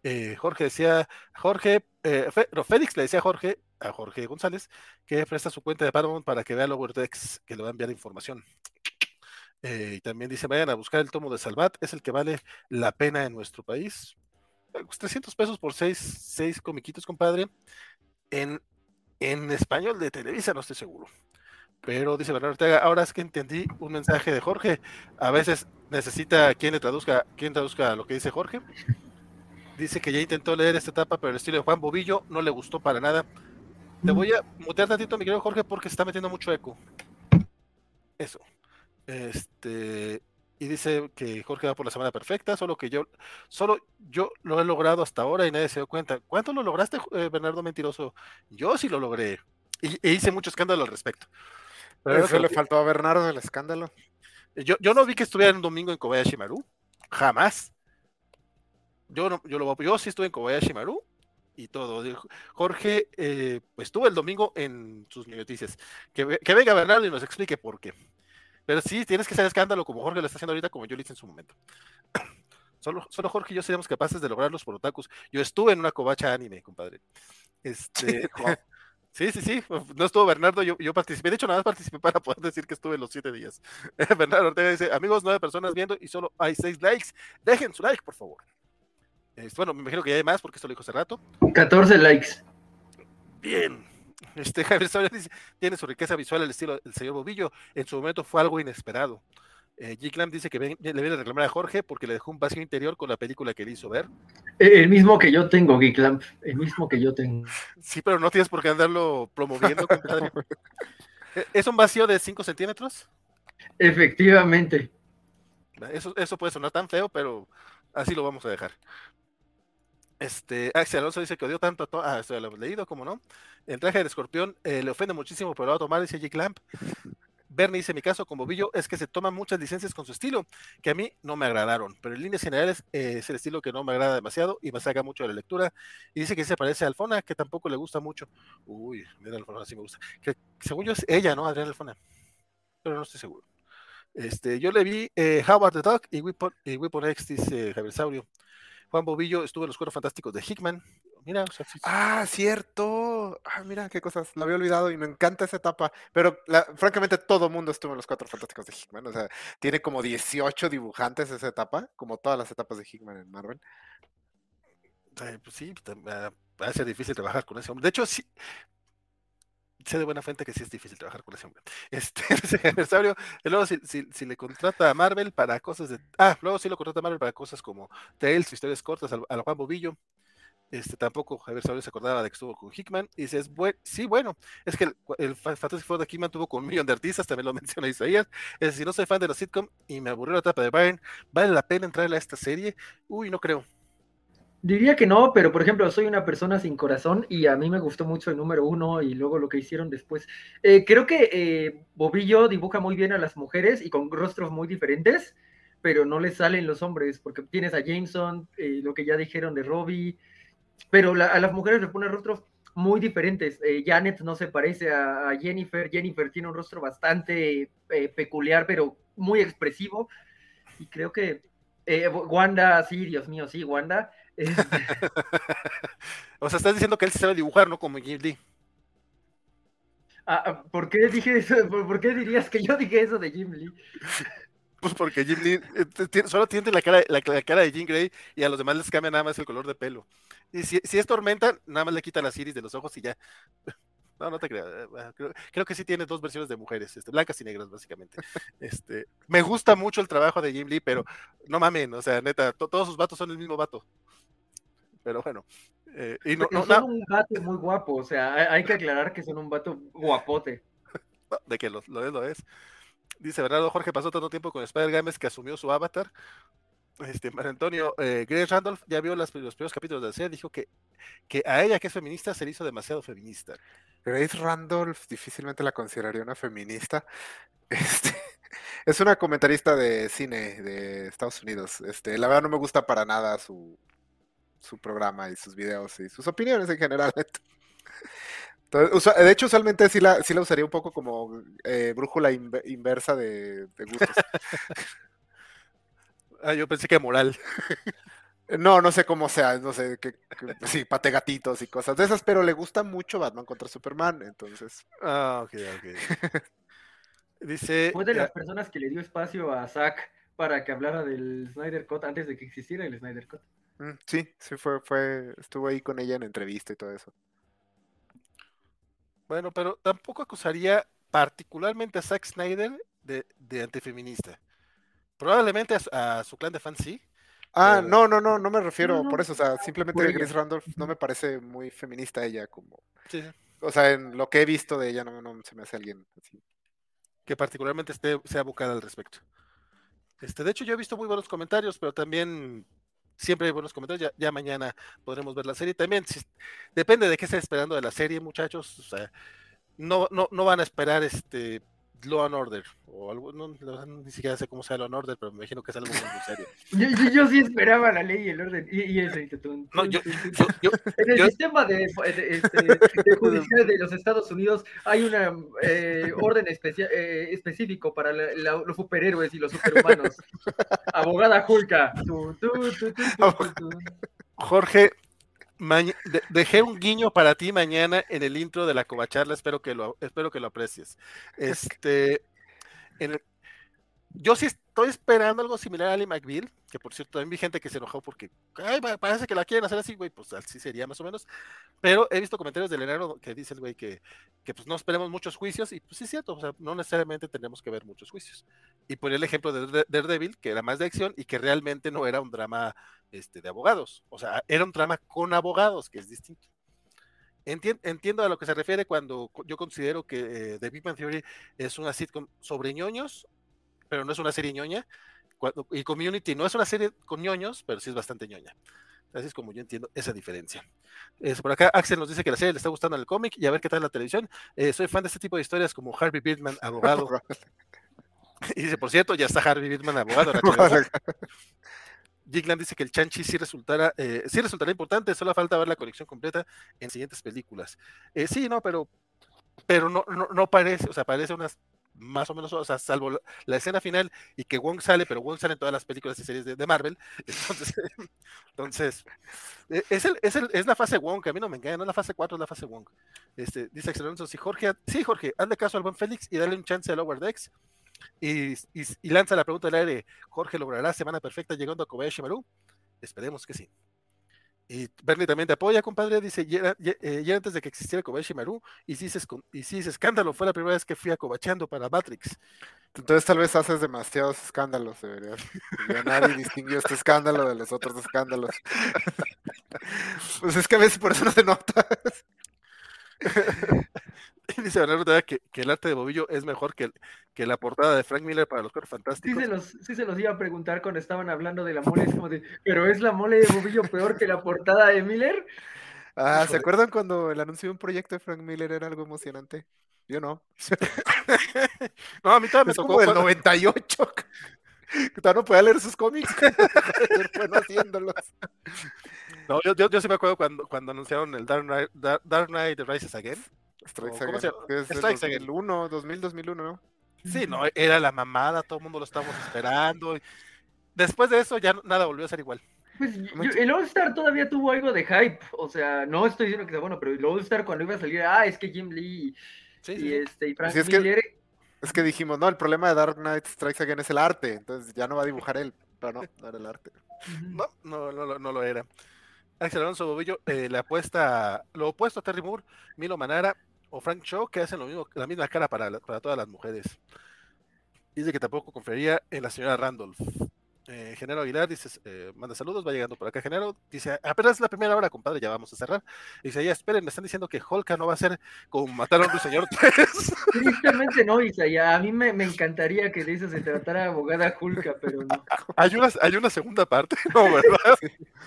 Eh, Jorge decía, Jorge, eh, Félix le decía a Jorge, a Jorge González, que presta su cuenta de Paramount para que vea Lowerdex, que le va a enviar información. Eh, y también dice, vayan a buscar el tomo de Salvat, es el que vale la pena en nuestro país. 300 pesos por seis, seis comiquitos, compadre. En, en español de Televisa, no estoy seguro. Pero dice Bernardo Ortega, ahora es que entendí un mensaje de Jorge. A veces necesita quien le traduzca, quien traduzca lo que dice Jorge. Dice que ya intentó leer esta etapa, pero el estilo de Juan Bobillo no le gustó para nada. Te voy a mutear tantito, mi querido Jorge, porque se está metiendo mucho eco. Eso. Este, y dice que Jorge va por la semana perfecta, solo que yo, solo yo lo he logrado hasta ahora y nadie se dio cuenta. ¿Cuánto lo lograste, eh, Bernardo Mentiroso? Yo sí lo logré. Y, e hice mucho escándalo al respecto. Pero eso le faltó a Bernardo el escándalo. Yo, yo no vi que estuviera un domingo en Kobayashi Maru. Jamás. Yo, no, yo, lo, yo sí estuve en Kobayashi Maru y todo. Jorge eh, pues, estuvo el domingo en sus noticias. Que, que, venga Bernardo y nos explique por qué. Pero sí, tienes que hacer escándalo como Jorge lo está haciendo ahorita, como yo lo hice en su momento. Solo, solo Jorge y yo seríamos capaces de lograrlos por otakus. Yo estuve en una covacha anime, compadre. Este, Sí, sí, sí. No estuvo Bernardo, yo, yo participé. De hecho, nada más participé para poder decir que estuve los siete días. Bernardo Ortega dice: Amigos, nueve personas viendo y solo hay seis likes. Dejen su like, por favor. bueno, me imagino que ya hay más porque esto lo dijo hace rato. 14 likes. Bien. Este Javier dice: Tiene su riqueza visual el estilo del señor Bobillo. En su momento fue algo inesperado. Eh, G dice que le viene a reclamar a Jorge porque le dejó un vacío interior con la película que le hizo ver. El mismo que yo tengo, g el mismo que yo tengo. Sí, pero no tienes por qué andarlo promoviendo, compadre. Eh, ¿Es un vacío de 5 centímetros? Efectivamente. Eso, eso puede sonar tan feo, pero así lo vamos a dejar. Este, Axel Alonso dice que odió tanto a Ah, esto ya lo hemos leído, ¿cómo no? El traje del escorpión eh, le ofende muchísimo, pero lo va a tomar, dice G. Clamp. Bernie dice, mi caso con Bobillo es que se toman muchas licencias con su estilo, que a mí no me agradaron, pero en líneas generales eh, es el estilo que no me agrada demasiado y me saca mucho de la lectura. Y dice que se parece a Alfona, que tampoco le gusta mucho. Uy, mira, Alfona sí me gusta. Que según yo es ella, ¿no? Adriana Alfona. Pero no estoy seguro. Este, yo le vi eh, Howard the Dog y Weapon, y Weapon X, dice Javier Saurio. Juan Bobillo estuvo en los cuerpos fantásticos de Hickman. Mira, Ah, cierto. Ah, mira qué cosas. Lo había olvidado y me encanta esa etapa. Pero francamente, todo mundo estuvo en los cuatro fantásticos de Hickman. O sea, tiene como 18 dibujantes esa etapa, como todas las etapas de Hickman en Marvel. pues sí, va a ser difícil trabajar con ese hombre. De hecho, sí, sé de buena fuente que sí es difícil trabajar con ese hombre. Este, aniversario, luego si, si, le contrata a Marvel para cosas de... Ah, luego sí lo contrata a Marvel para cosas como Tales, historias cortas, al, al Juan Bobillo, este, tampoco Javier Saurio se acordaba de que estuvo con Hickman. Y dices, bueno, sí, bueno, es que el, el Fantastic Four de Hickman tuvo con un millón de artistas, también lo menciona Isaías. Es decir, no soy fan de la sitcom y me aburrió la etapa de Byron, ¿vale la pena entrar a esta serie? Uy, no creo. Diría que no, pero por ejemplo, soy una persona sin corazón y a mí me gustó mucho el número uno y luego lo que hicieron después. Eh, creo que eh, Bobillo dibuja muy bien a las mujeres y con rostros muy diferentes, pero no le salen los hombres, porque tienes a Jameson, eh, lo que ya dijeron de Robbie, pero a las mujeres le pone rostros muy diferentes. Eh, Janet no se parece a, Jennifer, Jennifer tiene un rostro bastante eh, peculiar, pero muy expresivo. Y creo que eh, Wanda, sí, Dios mío, sí, Wanda. o sea, estás diciendo que él se sabe dibujar, ¿no? Como Jim Lee. Ah, ah, ¿Por qué dije eso? ¿Por qué dirías que yo dije eso de Jim Lee? Pues porque Jim Lee solo tiene la cara, la, cara de Jim Grey y a los demás les cambia nada más el color de pelo. Y si, es tormenta, nada más le quitan las iris de los ojos y ya. No, no te creas. Eh, creo, que sí tiene dos versiones de mujeres, este, blancas y negras, básicamente. Este, me gusta mucho el trabajo de Jim Lee, pero no mamen, o sea, neta, todos sus vatos son el mismo vato. Pero bueno. Eh, y no, son un vato muy guapo, o sea, hay, que aclarar que son un vato guapote. de que lo, lo es, lo es. Dice Bernardo Jorge pasó tanto tiempo con Spider Games que asumió su avatar este, Antonio, eh, Grace Randolph ya vio los primeros capítulos de la serie, dijo que, que a ella, que es feminista, se le hizo demasiado feminista. Grace Randolph difícilmente la consideraría una feminista. Este, es una comentarista de cine de Estados Unidos. Este, la verdad no me gusta para nada su, su programa y sus videos y sus opiniones en general. de hecho, usualmente sí la, sí la usaría un poco como eh, brújula inversa de, de gustos. Ah, yo pensé que moral. No, no sé cómo sea, no sé, que, sí, pate gatitos y cosas de esas, pero le gusta mucho Batman contra Superman, entonces. Ah, ok, ok. Dice. Fue de las personas que le dio espacio a Zack para que hablara del Snyder Cut antes de que existiera el Snyder Cut. Mm, sí, sí, fue, fue, estuvo ahí con ella en entrevista y todo eso. Bueno, pero tampoco acusaría particularmente a Zack Snyder de, de antifeminista. Probablemente a, su clan de fans sí. Ah, no, no, no, no me refiero por eso. O sea, simplemente Grace Randolph no me parece muy feminista ella como. Sí. O sea, en lo que he visto de ella no, no se me hace alguien así. Que particularmente esté, sea buscada al respecto. Este, de hecho, yo he visto muy buenos comentarios, pero también siempre hay buenos comentarios. Ya, mañana podremos ver la serie. También depende de qué estén esperando de la serie, muchachos. O sea, no, no, no van a esperar este Law and Order, o algo, no, ni siquiera sé cómo sea Law and Order, pero me imagino que es algo muy serio. yo, yo, sí esperaba la ley y el orden, y, y eso, no, yo, en el sistema de, este, de, judicial de los Estados Unidos hay un eh, orden eh, específico para los superhéroes y los superhumanos. Abogada Julka. Jorge, dejé un guiño para ti mañana en el intro de la covacharla, espero que lo, espero que lo aprecies. Este, yo sí estoy esperando algo similar a Ali McBeal, que por cierto, vi gente que se enojó porque parece que la quieren hacer así, güey, pues así sería más o menos. Pero he visto comentarios del enero que dicen, güey, que, que pues no esperemos muchos juicios, y pues sí es cierto, o sea, no necesariamente tenemos que ver muchos juicios. Y ponía el ejemplo de Daredevil, que era más de acción y que realmente no era un drama este, de abogados, o sea, era un drama con abogados, que es distinto. Entiendo, a lo que se refiere cuando yo considero que eh, The Big Man Theory es una sitcom sobre ñoños, pero no es una serie ñoña. y Community no es una serie con ñoños, pero sí es bastante ñoña. Así es como yo entiendo esa diferencia. Es, por acá Axel nos dice que la serie le está gustando el cómic y a ver qué tal la televisión. Eh, soy fan de este tipo de historias como Harvey Birdman, abogado. y dice, por cierto, ya está Harvey Birdman, abogado. Jigland dice que el Chanchi sí resultará, eh, sí resultará importante, solo falta ver la colección completa en siguientes películas. Eh, sí, no, pero, pero no, no, no, parece, o sea, parece unas más o menos, o sea, salvo la, escena final y que Wong sale, pero Wong sale en todas las películas y series de, Marvel. Entonces, entonces e, es, el, es, el, es, la fase Wong, que a mí no me engaña, no es la fase 4, es la fase Wong. Este, dice Axel si Jorge, sí, Jorge, hazle caso al buen Félix y dale un chance a Lower Decks. Y, y, lanza la pregunta del aire, ¿Jorge logrará semana perfecta llegando a Kobayashi Maru? Esperemos que sí. Y Bernie también te apoya, compadre. Dice, ya, eh, antes de que existiera Kobayashi Maru, y si, y si es escándalo, fue la primera vez que fui a Cobachando para Matrix. Entonces tal vez haces demasiados escándalos, deberías. Ya nadie distinguió este escándalo de los otros escándalos. pues es que a veces por eso no te notas. Dice Bernardo que, que el arte de Bobillo es mejor que, que la portada de Frank Miller para los Cuerpos Fantásticos. Sí se, los, sí se los iba a preguntar cuando estaban hablando de la mole, es como de, pero ¿es la mole de Bobillo peor que la portada de Miller? Ah, ¿se acuerdan cuando el anuncio de un proyecto de Frank Miller era algo emocionante? Yo no. no, a mí también me tocó el 98. Todavía no podía leer sus cómics. bueno, haciéndolos. No, yo, yo, yo, sí me acuerdo cuando, cuando anunciaron el Dark Knight, Dark Knight Rises Again. Strikes Again. Es Strikes Again. El 1, 2000, 2001, ¿no? Sí, no, era la mamada, todo el mundo lo estábamos esperando. Después de eso ya nada volvió a ser igual. Pues el All Star todavía tuvo algo de hype, o sea, no estoy diciendo que sea bueno, pero el All Star cuando iba a salir, ah, es que Jim Lee y, este y Frank es Miller. Que, es que dijimos, no, el problema de Dark Knight Strikes Again es el arte, entonces ya no va a dibujar él, pero no, no era el arte. No, no, no, no lo era. Axel Alonso Bobillo eh, le apuesta lo opuesto a Terry Moore, Milo Manara o Frank Shaw, que hacen lo mismo, la misma cara para, para todas las mujeres. Dice que tampoco confiaría en la señora Randolph. Eh, Genero Aguilar dice, eh, manda saludos, va llegando por acá Genero, dice, apenas es la primera hora, compadre, ya vamos a cerrar. Dice, ya esperen, me están diciendo que Holka no va a ser como mataron a señor 3. Tristemente no, Isaya, a mí me, me, encantaría que de eso se tratara abogada Hulka, pero no. Hay una, hay una segunda parte, ¿no, verdad?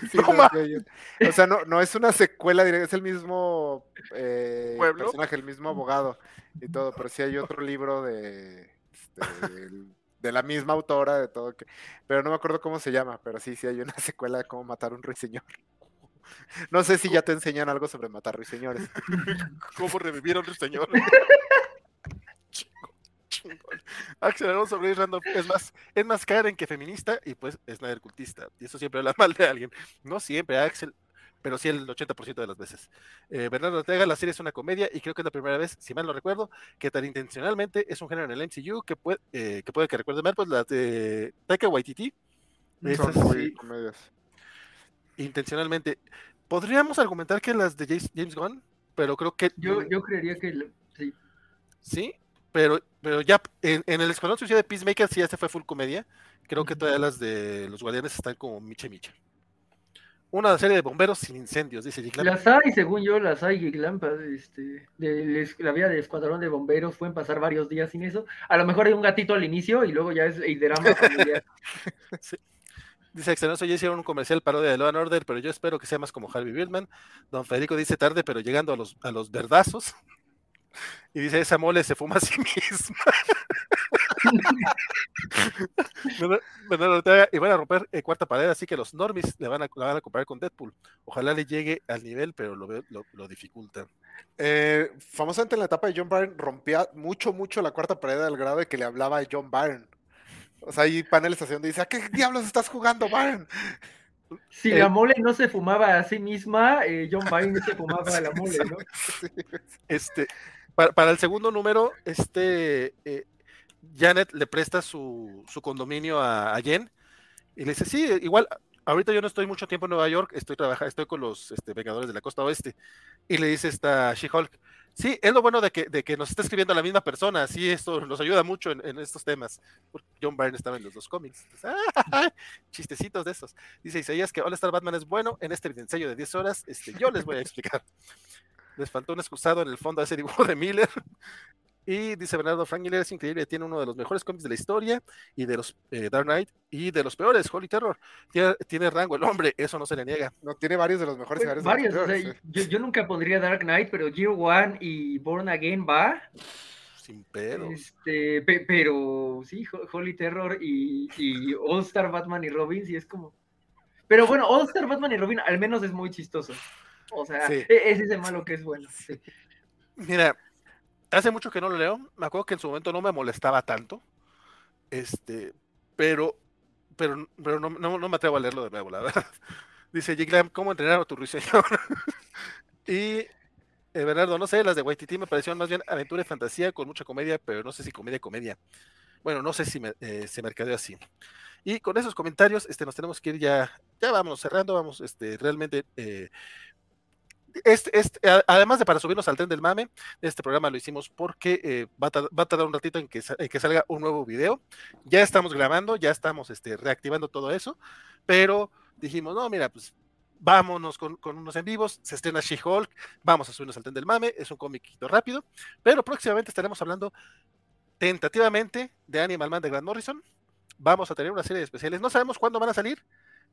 Sí, no, o sea, no, no es una secuela directa, es el mismo eh, personaje, el mismo abogado y todo, pero sí hay otro libro de... Este, de la misma autora, de todo, que, pero no me acuerdo cómo se llama, pero sí, sí hay una secuela de cómo matar a un ruiseñor. No sé si ya te enseñan algo sobre matar ruiseñores. ¿Cómo revivir a un ruiseñor? Axel sobre Randolph es más, es más Karen que feminista y pues es nada cultista. Y eso siempre habla mal de alguien. No siempre, Axel pero sí el 80% de las veces. Eh, Bernardo Ortega, la serie es una comedia y creo que es la primera vez, si mal no recuerdo, que tan intencionalmente es un género en el MCU que puede eh, que, puede que recuerde mal, pues las de Taika Waititi. Son muy comedias. Intencionalmente. Podríamos argumentar que las de James, Gunn, pero creo que... Yo, yo creería que sí. Sí, pero, pero ya en, el Escuadrón Suicida de Peacemaker sí, este fue full comedia. Creo que todas las de los Guardianes están como micha micha. Una serie de bomberos sin incendios, dice Giglamp. Las hay, según yo, las hay, Giglamp. Este, de, la vida de escuadrón de bomberos pueden pasar varios días sin eso. A lo mejor hay un gatito al inicio y luego ya es el drama familiar. sí. Dice Excelente, ya hicieron un comercial parodia de Law and Order, pero yo espero que sea más como Harvey Birdman. Don Federico dice tarde, pero llegando a los, a los verdazos. Y dice, esa mole se fuma a sí misma. Y van a romper eh, cuarta pared, así que los normis le van a, la van a comparar con Deadpool. Ojalá le llegue al nivel, pero lo, lo, lo dificulta. Eh, famosamente en la etapa de John Byrne rompía mucho, mucho la cuarta pared al grado de que le hablaba a John Byrne. O sea, hay paneles donde dice, ¿a qué diablos estás jugando, Byrne? Si la eh, mole no se fumaba a sí misma, John Byrne se fumaba a la mole, ¿no? Este, para, el segundo número, este eh, Janet le presta su, condominio a, Jen y le dice, sí, igual, ahorita yo no estoy mucho tiempo en Nueva York, estoy trabajando, estoy con los este, Vengadores de la Costa Oeste. Y le dice esta She-Hulk, sí, es lo bueno de que, de que nos está escribiendo la misma persona, sí, esto nos ayuda mucho en, estos temas. John Byrne estaba en los dos cómics. chistecitos de esos. Dice Isaías que All Star Batman es bueno en este ensayo de 10 horas, este, yo les voy a explicar. Les faltó un excusado en el fondo a ese dibujo de Miller. Y dice Bernardo, Frank Miller es increíble, tiene uno de los mejores cómics de la historia y de los eh, Dark Knight y de los peores, Holy Terror. Tiene, rango el hombre, eso no se le niega. No, tiene varios de los mejores. Pues varios, yo, nunca pondría Dark Knight, pero Year One y Born Again va. Sin pedo. Este, pero sí, Holy Terror y, y All Star Batman y Robin, sí es como. Pero bueno, All Star Batman y Robin al menos es muy chistoso. O sea, e-, ese es el malo que es bueno. Mira, hace mucho que no lo leo. Me acuerdo que en su momento no me molestaba tanto. Este, pero, pero, pero no, no, me atrevo a leerlo de nuevo, la verdad. Dice Jiglam, ¿cómo entrenar a tu ruiseñor? y eh, Bernardo, no sé, las de Waititi me parecieron más bien aventura y fantasía con mucha comedia, pero no sé si comedia, comedia. Bueno, no sé si me, eh, se mercadeó así. Y con esos comentarios, este, nos tenemos que ir ya, ya vamos cerrando, vamos, este, realmente eh, este, este, además de para subirnos al tren del mame, este programa lo hicimos porque eh, va, a tardar un ratito en que, salga un nuevo video. Ya estamos grabando, ya estamos este, reactivando todo eso, pero dijimos, no, mira, pues vámonos con, con unos en vivos, se estrena She-Hulk, vamos a subirnos al tren del mame, es un cómic rápido, pero próximamente estaremos hablando tentativamente de Animal Man de Grant Morrison. Vamos a tener una serie de especiales, no sabemos cuándo van a salir,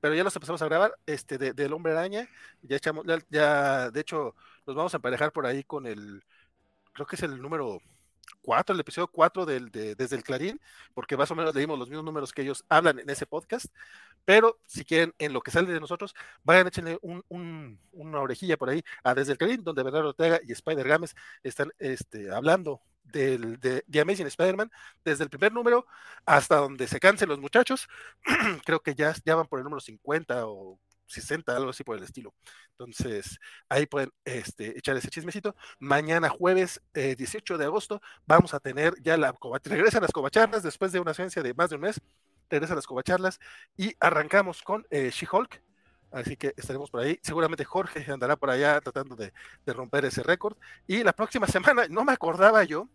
pero ya los empezamos a grabar, este, de, del hombre araña, ya echamos, ya, de hecho, los vamos a emparejar por ahí con el, creo que es el número 4, el episodio 4 del, de, desde el Clarín, porque más o menos leímos los mismos números que ellos hablan en ese podcast, pero si quieren, en lo que sale de nosotros, vayan, échenle un, un, una orejilla por ahí a Desde el Clarín, donde Bernardo Ortega y Spider Games están este, hablando de, de, Amazing Spider-Man, desde el primer número hasta donde se cansen los muchachos, creo que ya, ya van por el número 50 o 60, algo así por el estilo. Entonces, ahí pueden este, echar ese chismecito. Mañana jueves 18 eh, de agosto vamos a tener ya la regresan las covacharlas después de una ausencia de más de un mes, regresan las covacharlas y arrancamos con eh, She-Hulk. Así que estaremos por ahí. Seguramente Jorge andará por allá tratando de, de romper ese récord. Y la próxima semana, no me acordaba yo,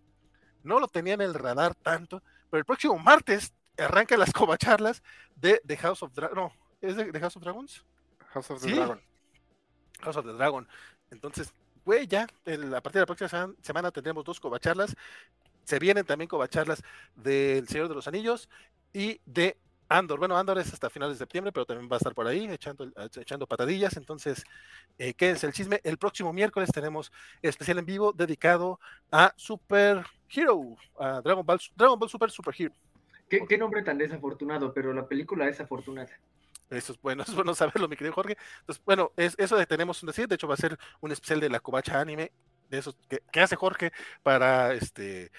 no lo tenía en el radar tanto, pero el próximo martes arranca las covacharlas de The House of Dragon. No, ¿es de, House of Dragons? House of the Dragon. House of the Dragon. Entonces, güey, ya, a partir de la próxima semana tendremos dos covacharlas. Se vienen también covacharlas del Señor de los Anillos y de Andor. Bueno, Andor es hasta finales de septiembre, pero también va a estar por ahí echando, echando patadillas. Entonces, eh, quédense el chisme. El próximo miércoles tenemos especial en vivo dedicado a Super Hero, a Dragon Ball, Dragon Ball Super Super Hero. ¿Qué, nombre tan desafortunado, pero la película es afortunada. Eso es bueno, es bueno saberlo, mi querido Jorge. Entonces, bueno, es, eso de tenemos un decir, de hecho va a ser un especial de la Covacha Anime, de esos que, que hace Jorge para este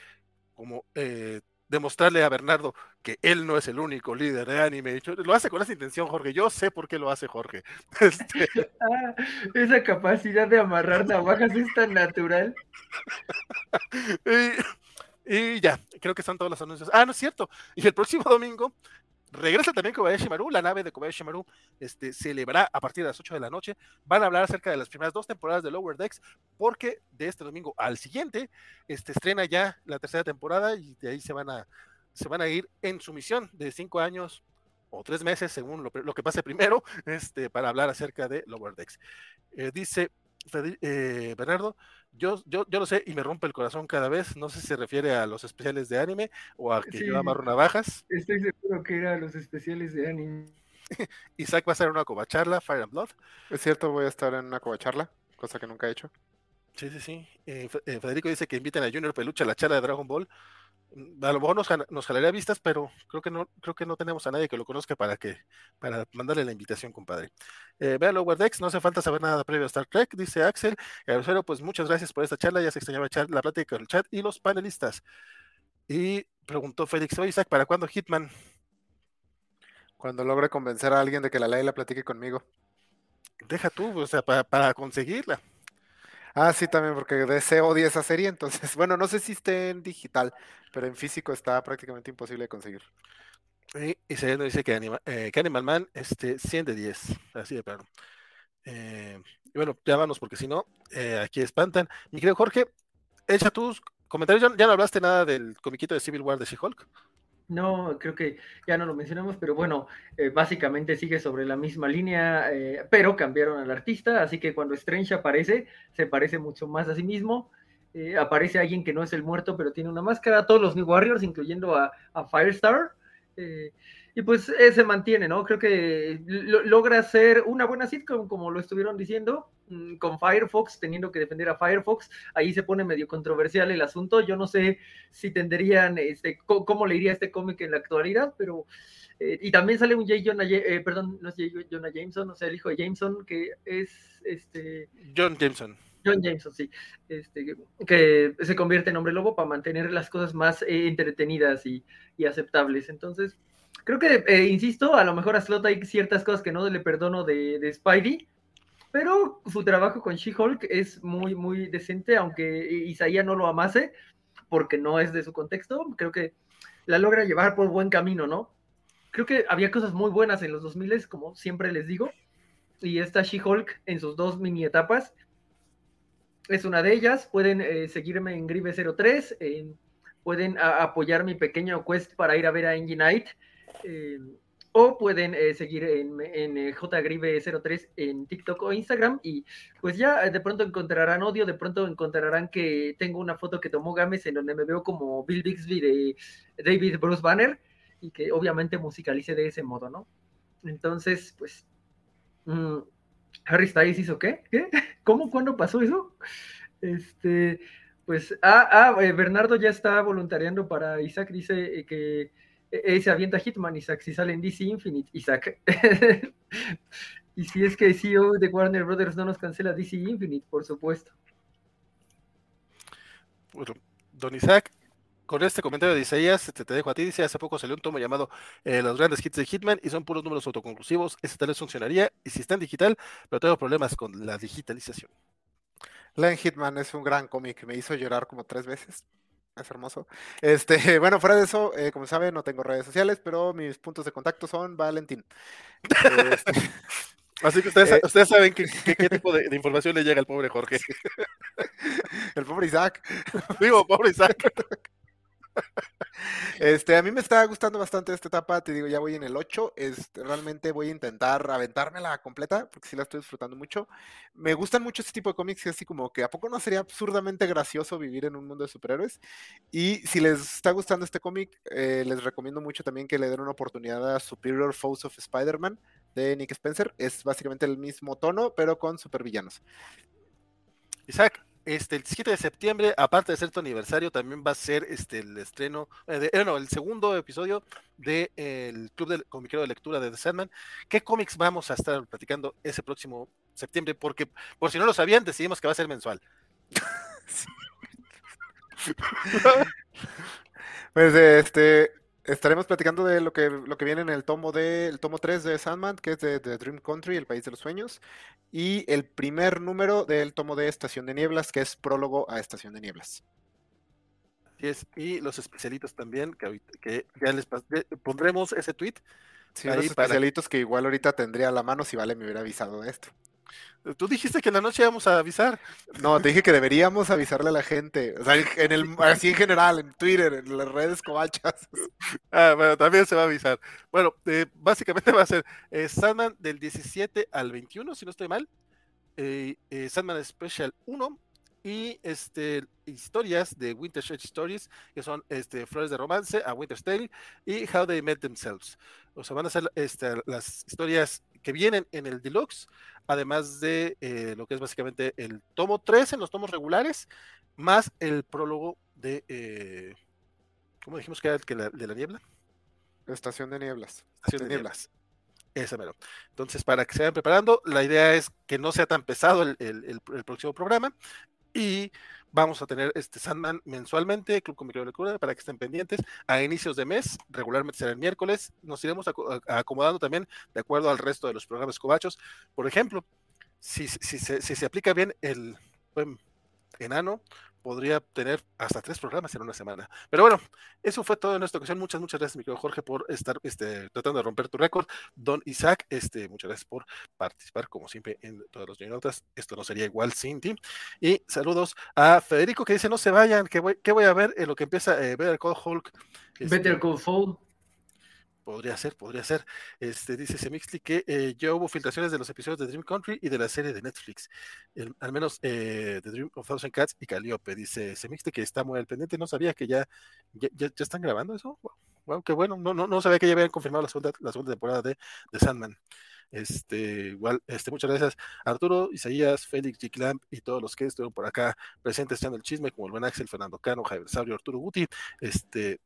como eh, demostrarle a Bernardo que él no es el único líder de anime. Lo hace con esa intención, Jorge. Yo sé por qué lo hace Jorge. Este... Ah, esa capacidad de amarrar navajas es tan natural. y, y, ya, creo que son todos los anuncios. Ah, no es cierto. Y el próximo domingo Regresa también Kobayashi Maru, la nave de Kobayashi Maru este, celebrará a partir de las 8 de la noche. Van a hablar acerca de las primeras dos temporadas de Lower Decks, porque de este domingo al siguiente este, estrena ya la tercera temporada y de ahí se van a, se van a ir en su misión de cinco años o tres meses, según lo, lo que pase primero, este, para hablar acerca de Lower Decks. Eh, dice eh, Bernardo, yo, yo, yo lo sé y me rompe el corazón cada vez. No sé si se refiere a los especiales de anime o a que yo amarro navajas. Estoy seguro que era los especiales de anime. Isaac va a estar en una covacharla, Fire and Blood. Es cierto, voy a estar en una covacharla, cosa que nunca he hecho. Sí, sí, sí. Eh, eh, Federico dice que inviten a Junior Peluche a la charla de Dragon Ball a lo mejor nos, nos jalaría vistas, pero creo que no, creo que no tenemos a nadie que lo conozca para que, para mandarle la invitación, compadre. Eh, vean Lower Decks, no hace falta saber nada previo a Star Trek, dice Axel. Lucero, pues muchas gracias por esta charla, ya se extrañaba la plática con el chat y los panelistas. Y preguntó Félix, oye Isaac, ¿para cuándo Hitman? Cuando logre convencer a alguien de que la ley la platique conmigo. Deja tú, o sea, para, para conseguirla. Ah, sí, también, porque DC odia esa serie, entonces, bueno, no sé si esté en digital, pero en físico está prácticamente imposible de conseguir. Y, se nos dice que, eh, que, Animal Man, este, 100 de 10, así de plano. Eh, y bueno, ya vamos, porque si no, eh, aquí espantan. Mi querido Jorge, echa tus comentarios, ya no hablaste nada del comiquito de Civil War de She-Hulk. No, creo que ya no lo mencionamos, pero bueno, eh, básicamente sigue sobre la misma línea, eh, pero cambiaron al artista, así que cuando Strange aparece, se parece mucho más a sí mismo. Eh, aparece alguien que no es el muerto, pero tiene una máscara, todos los New Warriors, incluyendo a, a Firestar. Y pues se mantiene, ¿no? Creo que logra ser una buena sitcom, como lo estuvieron diciendo, mm, con Firefox, teniendo que defender a Firefox, ahí se pone medio controversial el asunto. Yo no sé si tendrían, este, cómo le iría este cómic en la actualidad, pero... Eh, y también sale un J. Jonah, eh, perdón, no es J. Jonah Jameson, o sea, el hijo de Jameson, que es este... John Jameson. John Jameson, sí, este, que se convierte en hombre lobo para mantener las cosas más eh, entretenidas y, y, aceptables. Entonces, creo que, eh, insisto, a lo mejor a Slot hay ciertas cosas que no le perdono de, de Spidey, pero su trabajo con She-Hulk es muy, muy decente, aunque Isaiah no lo amase, porque no es de su contexto, creo que la logra llevar por buen camino, ¿no? creo que había cosas muy buenas en los 2000, como siempre les digo. Y esta She-Hulk en sus dos mini etapas es una de ellas. Pueden eh, seguirme en Grive03. pueden apoyar mi pequeño quest para ir a ver a Engine Knight. Eh, o pueden eh, seguir en, en jgrive03 en TikTok o Instagram y pues ya de pronto encontrarán odio, de pronto encontrarán que tengo una foto que tomó Gámez en donde me veo como Bill Bixby de David Bruce Banner y que obviamente musicalice de ese modo, ¿no? Entonces, pues, mm, Harry Styles hizo qué? ¿Qué? ¿Cómo? ¿Cuándo pasó eso? Este, pues, ah, ah, eh, Bernardo ya está voluntariando para Isaac, dice eh, que eh, se avienta Hitman, Isaac, si sale en DC Infinite, Isaac. y si es que el CEO de Warner Brothers no nos cancela DC Infinite, por supuesto. Bueno, don Isaac, con este comentario de Isaías, te, te dejo a ti, dice, hace poco salió un tomo llamado eh, Los grandes hits de Hitman y son puros números autoconclusivos, ese tal vez funcionaría, y si está en digital, pero tengo problemas con la digitalización. Len Hitman es un gran cómic, me hizo llorar como tres veces. Es hermoso. Este, bueno, fuera de eso, eh, como saben, no tengo redes sociales, pero mis puntos de contacto son Valentín. Este, Así que ustedes, eh, ustedes saben qué tipo de, de, información le llega al pobre Jorge. El pobre Isaac. Digo, pobre Isaac. Este, a mí me está gustando bastante esta etapa, te digo, ya voy en el 8, este, realmente voy a intentar aventármela completa, porque sí la estoy disfrutando mucho. Me gustan mucho este tipo de cómics, así como que a poco no sería absurdamente gracioso vivir en un mundo de superhéroes. Y si les está gustando este cómic, eh, les recomiendo mucho también que le den una oportunidad a Superior Foes of Spider-Man de Nick Spencer. Es básicamente el mismo tono, pero con supervillanos. Isaac, este, el 7 de septiembre, aparte de ser tu aniversario, también va a ser este, el estreno, eh, eh el segundo episodio del de, Club del Comiquero de Lectura de The Sandman. ¿Qué cómics vamos a estar platicando ese próximo septiembre? Porque, por si no lo sabían, decidimos que va a ser mensual. pues este, estaremos platicando de lo que, lo que viene en el tomo de, el tomo 3 de Sandman, que es de, Dream Country, el país de los sueños, y el primer número del tomo de Estación de Nieblas, que es prólogo a Estación de Nieblas. es, y los especialitos también, que, que ya les pondremos ese tweet. Sí, los especialitos que igual ahorita tendría a la mano si Vale me hubiera avisado de esto. Tú dijiste que en la noche íbamos a avisar. No, te dije que deberíamos avisarle a la gente. O sea, en el, así en general, en Twitter, en las redes covachas. Ah, bueno, también se va a avisar. Bueno, eh, básicamente va a ser eh, Sandman del 17 al 21, si no estoy mal. Eh, eh Sandman Special 1 y este historias de Winter Shade Stories, que son este, Flores de Romance, A Winter's Tale y How They Met Themselves. O sea, van a ser este, las historias que vienen en el deluxe, además de eh, lo que es básicamente el tomo 3 en los tomos regulares, más el prólogo de, eh, ¿cómo dijimos que era el que de la niebla? Estación de nieblas. Estación de, nieblas. Esa mero. Entonces, para que se vayan preparando, la idea es que no sea tan pesado el, el próximo programa y vamos a tener este Sandman mensualmente, Club Comiquero de Lectura, para que estén pendientes. A inicios de mes, regularmente será el miércoles, nos iremos acomodando también de acuerdo al resto de los programas cobachos. Por ejemplo, si, si, si se aplica bien el enano, podría tener hasta tres programas en una semana. Pero bueno, eso fue todo en esta ocasión. Muchas, muchas gracias, mi querido Jorge, por estar este, tratando de romper tu récord. Don Isaac, este, muchas gracias por participar, como siempre, en todas las notas. Esto no sería igual sin ti. Y saludos a Federico que dice: No se vayan, que voy, que voy a ver en lo que empieza eh, Better Call Hulk. Better este, Call Saul. Podría ser, podría ser. Este, dice Semixly que eh, ya hubo filtraciones de los episodios de Dream Country y de la serie de Netflix. al menos eh, The Dream of Thousand Cats y Calliope. Dice Semixly que está muy al pendiente. No sabía que ya, ya, ya, están grabando eso. Wow, qué bueno. No, no, no sabía que ya habían confirmado la segunda, la segunda temporada de, de Sandman. Este, igual, este, muchas gracias Arturo, Isaías, Félix, G. Clamp y todos los que estuvieron por acá presentes echando el chisme, como el buen Axel, Fernando Cano, Javier Sabrio, Arturo Guti, este,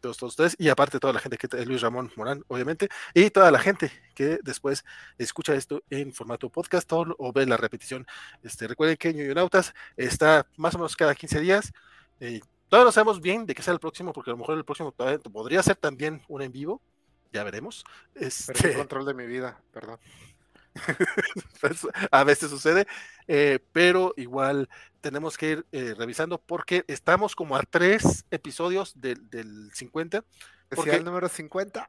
todos, todos ustedes, y aparte toda la gente que es Luis Ramón Morán, obviamente, y toda la gente que después escucha esto en formato podcast o, ve la repetición. Este, recuerden que Nautas está más o menos cada 15 días. Eh, todavía no sabemos bien de qué sea el próximo, porque a lo mejor el próximo podría ser también un en vivo, ya veremos. Este... el control de mi vida, perdón. Pues, a veces sucede, eh, pero igual tenemos que ir eh, revisando porque estamos como a tres episodios del, del 50. Porque el número 50.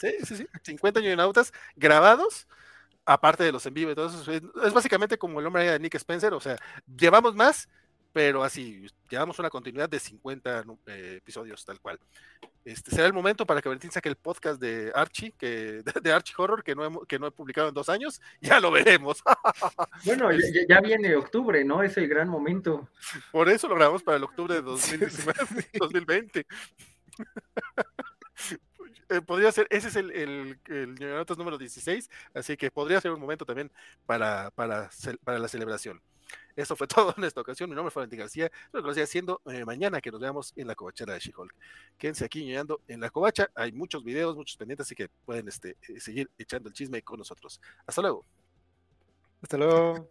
Sí, sí, sí, 50 Nautas grabados, aparte de los en vivo. Entonces, es básicamente como el hombre de Nick Spencer, o sea, llevamos más, pero así, llevamos una continuidad de 50 eh, episodios tal cual. Este, será el momento para que Valentín saque el podcast de Archie, que, de, Archie Horror, que no, he, que no he publicado en dos años, ya lo veremos. Bueno, ya, viene octubre, ¿no? Es el gran momento. Por eso lo grabamos para el octubre de 2020. Eh, podría ser, ese es el, el, el, número 16, así que podría ser un momento también para, para, para la celebración. Eso fue todo en esta ocasión. Mi nombre es Valentín García. Lo que lo haciendo eh, mañana que nos veamos en la covachera de She-Hulk. Quédense aquí ñoñando en la covacha. Hay muchos videos, muchos pendientes, así que pueden este, eh, seguir echando el chisme con nosotros. Hasta luego. Hasta luego.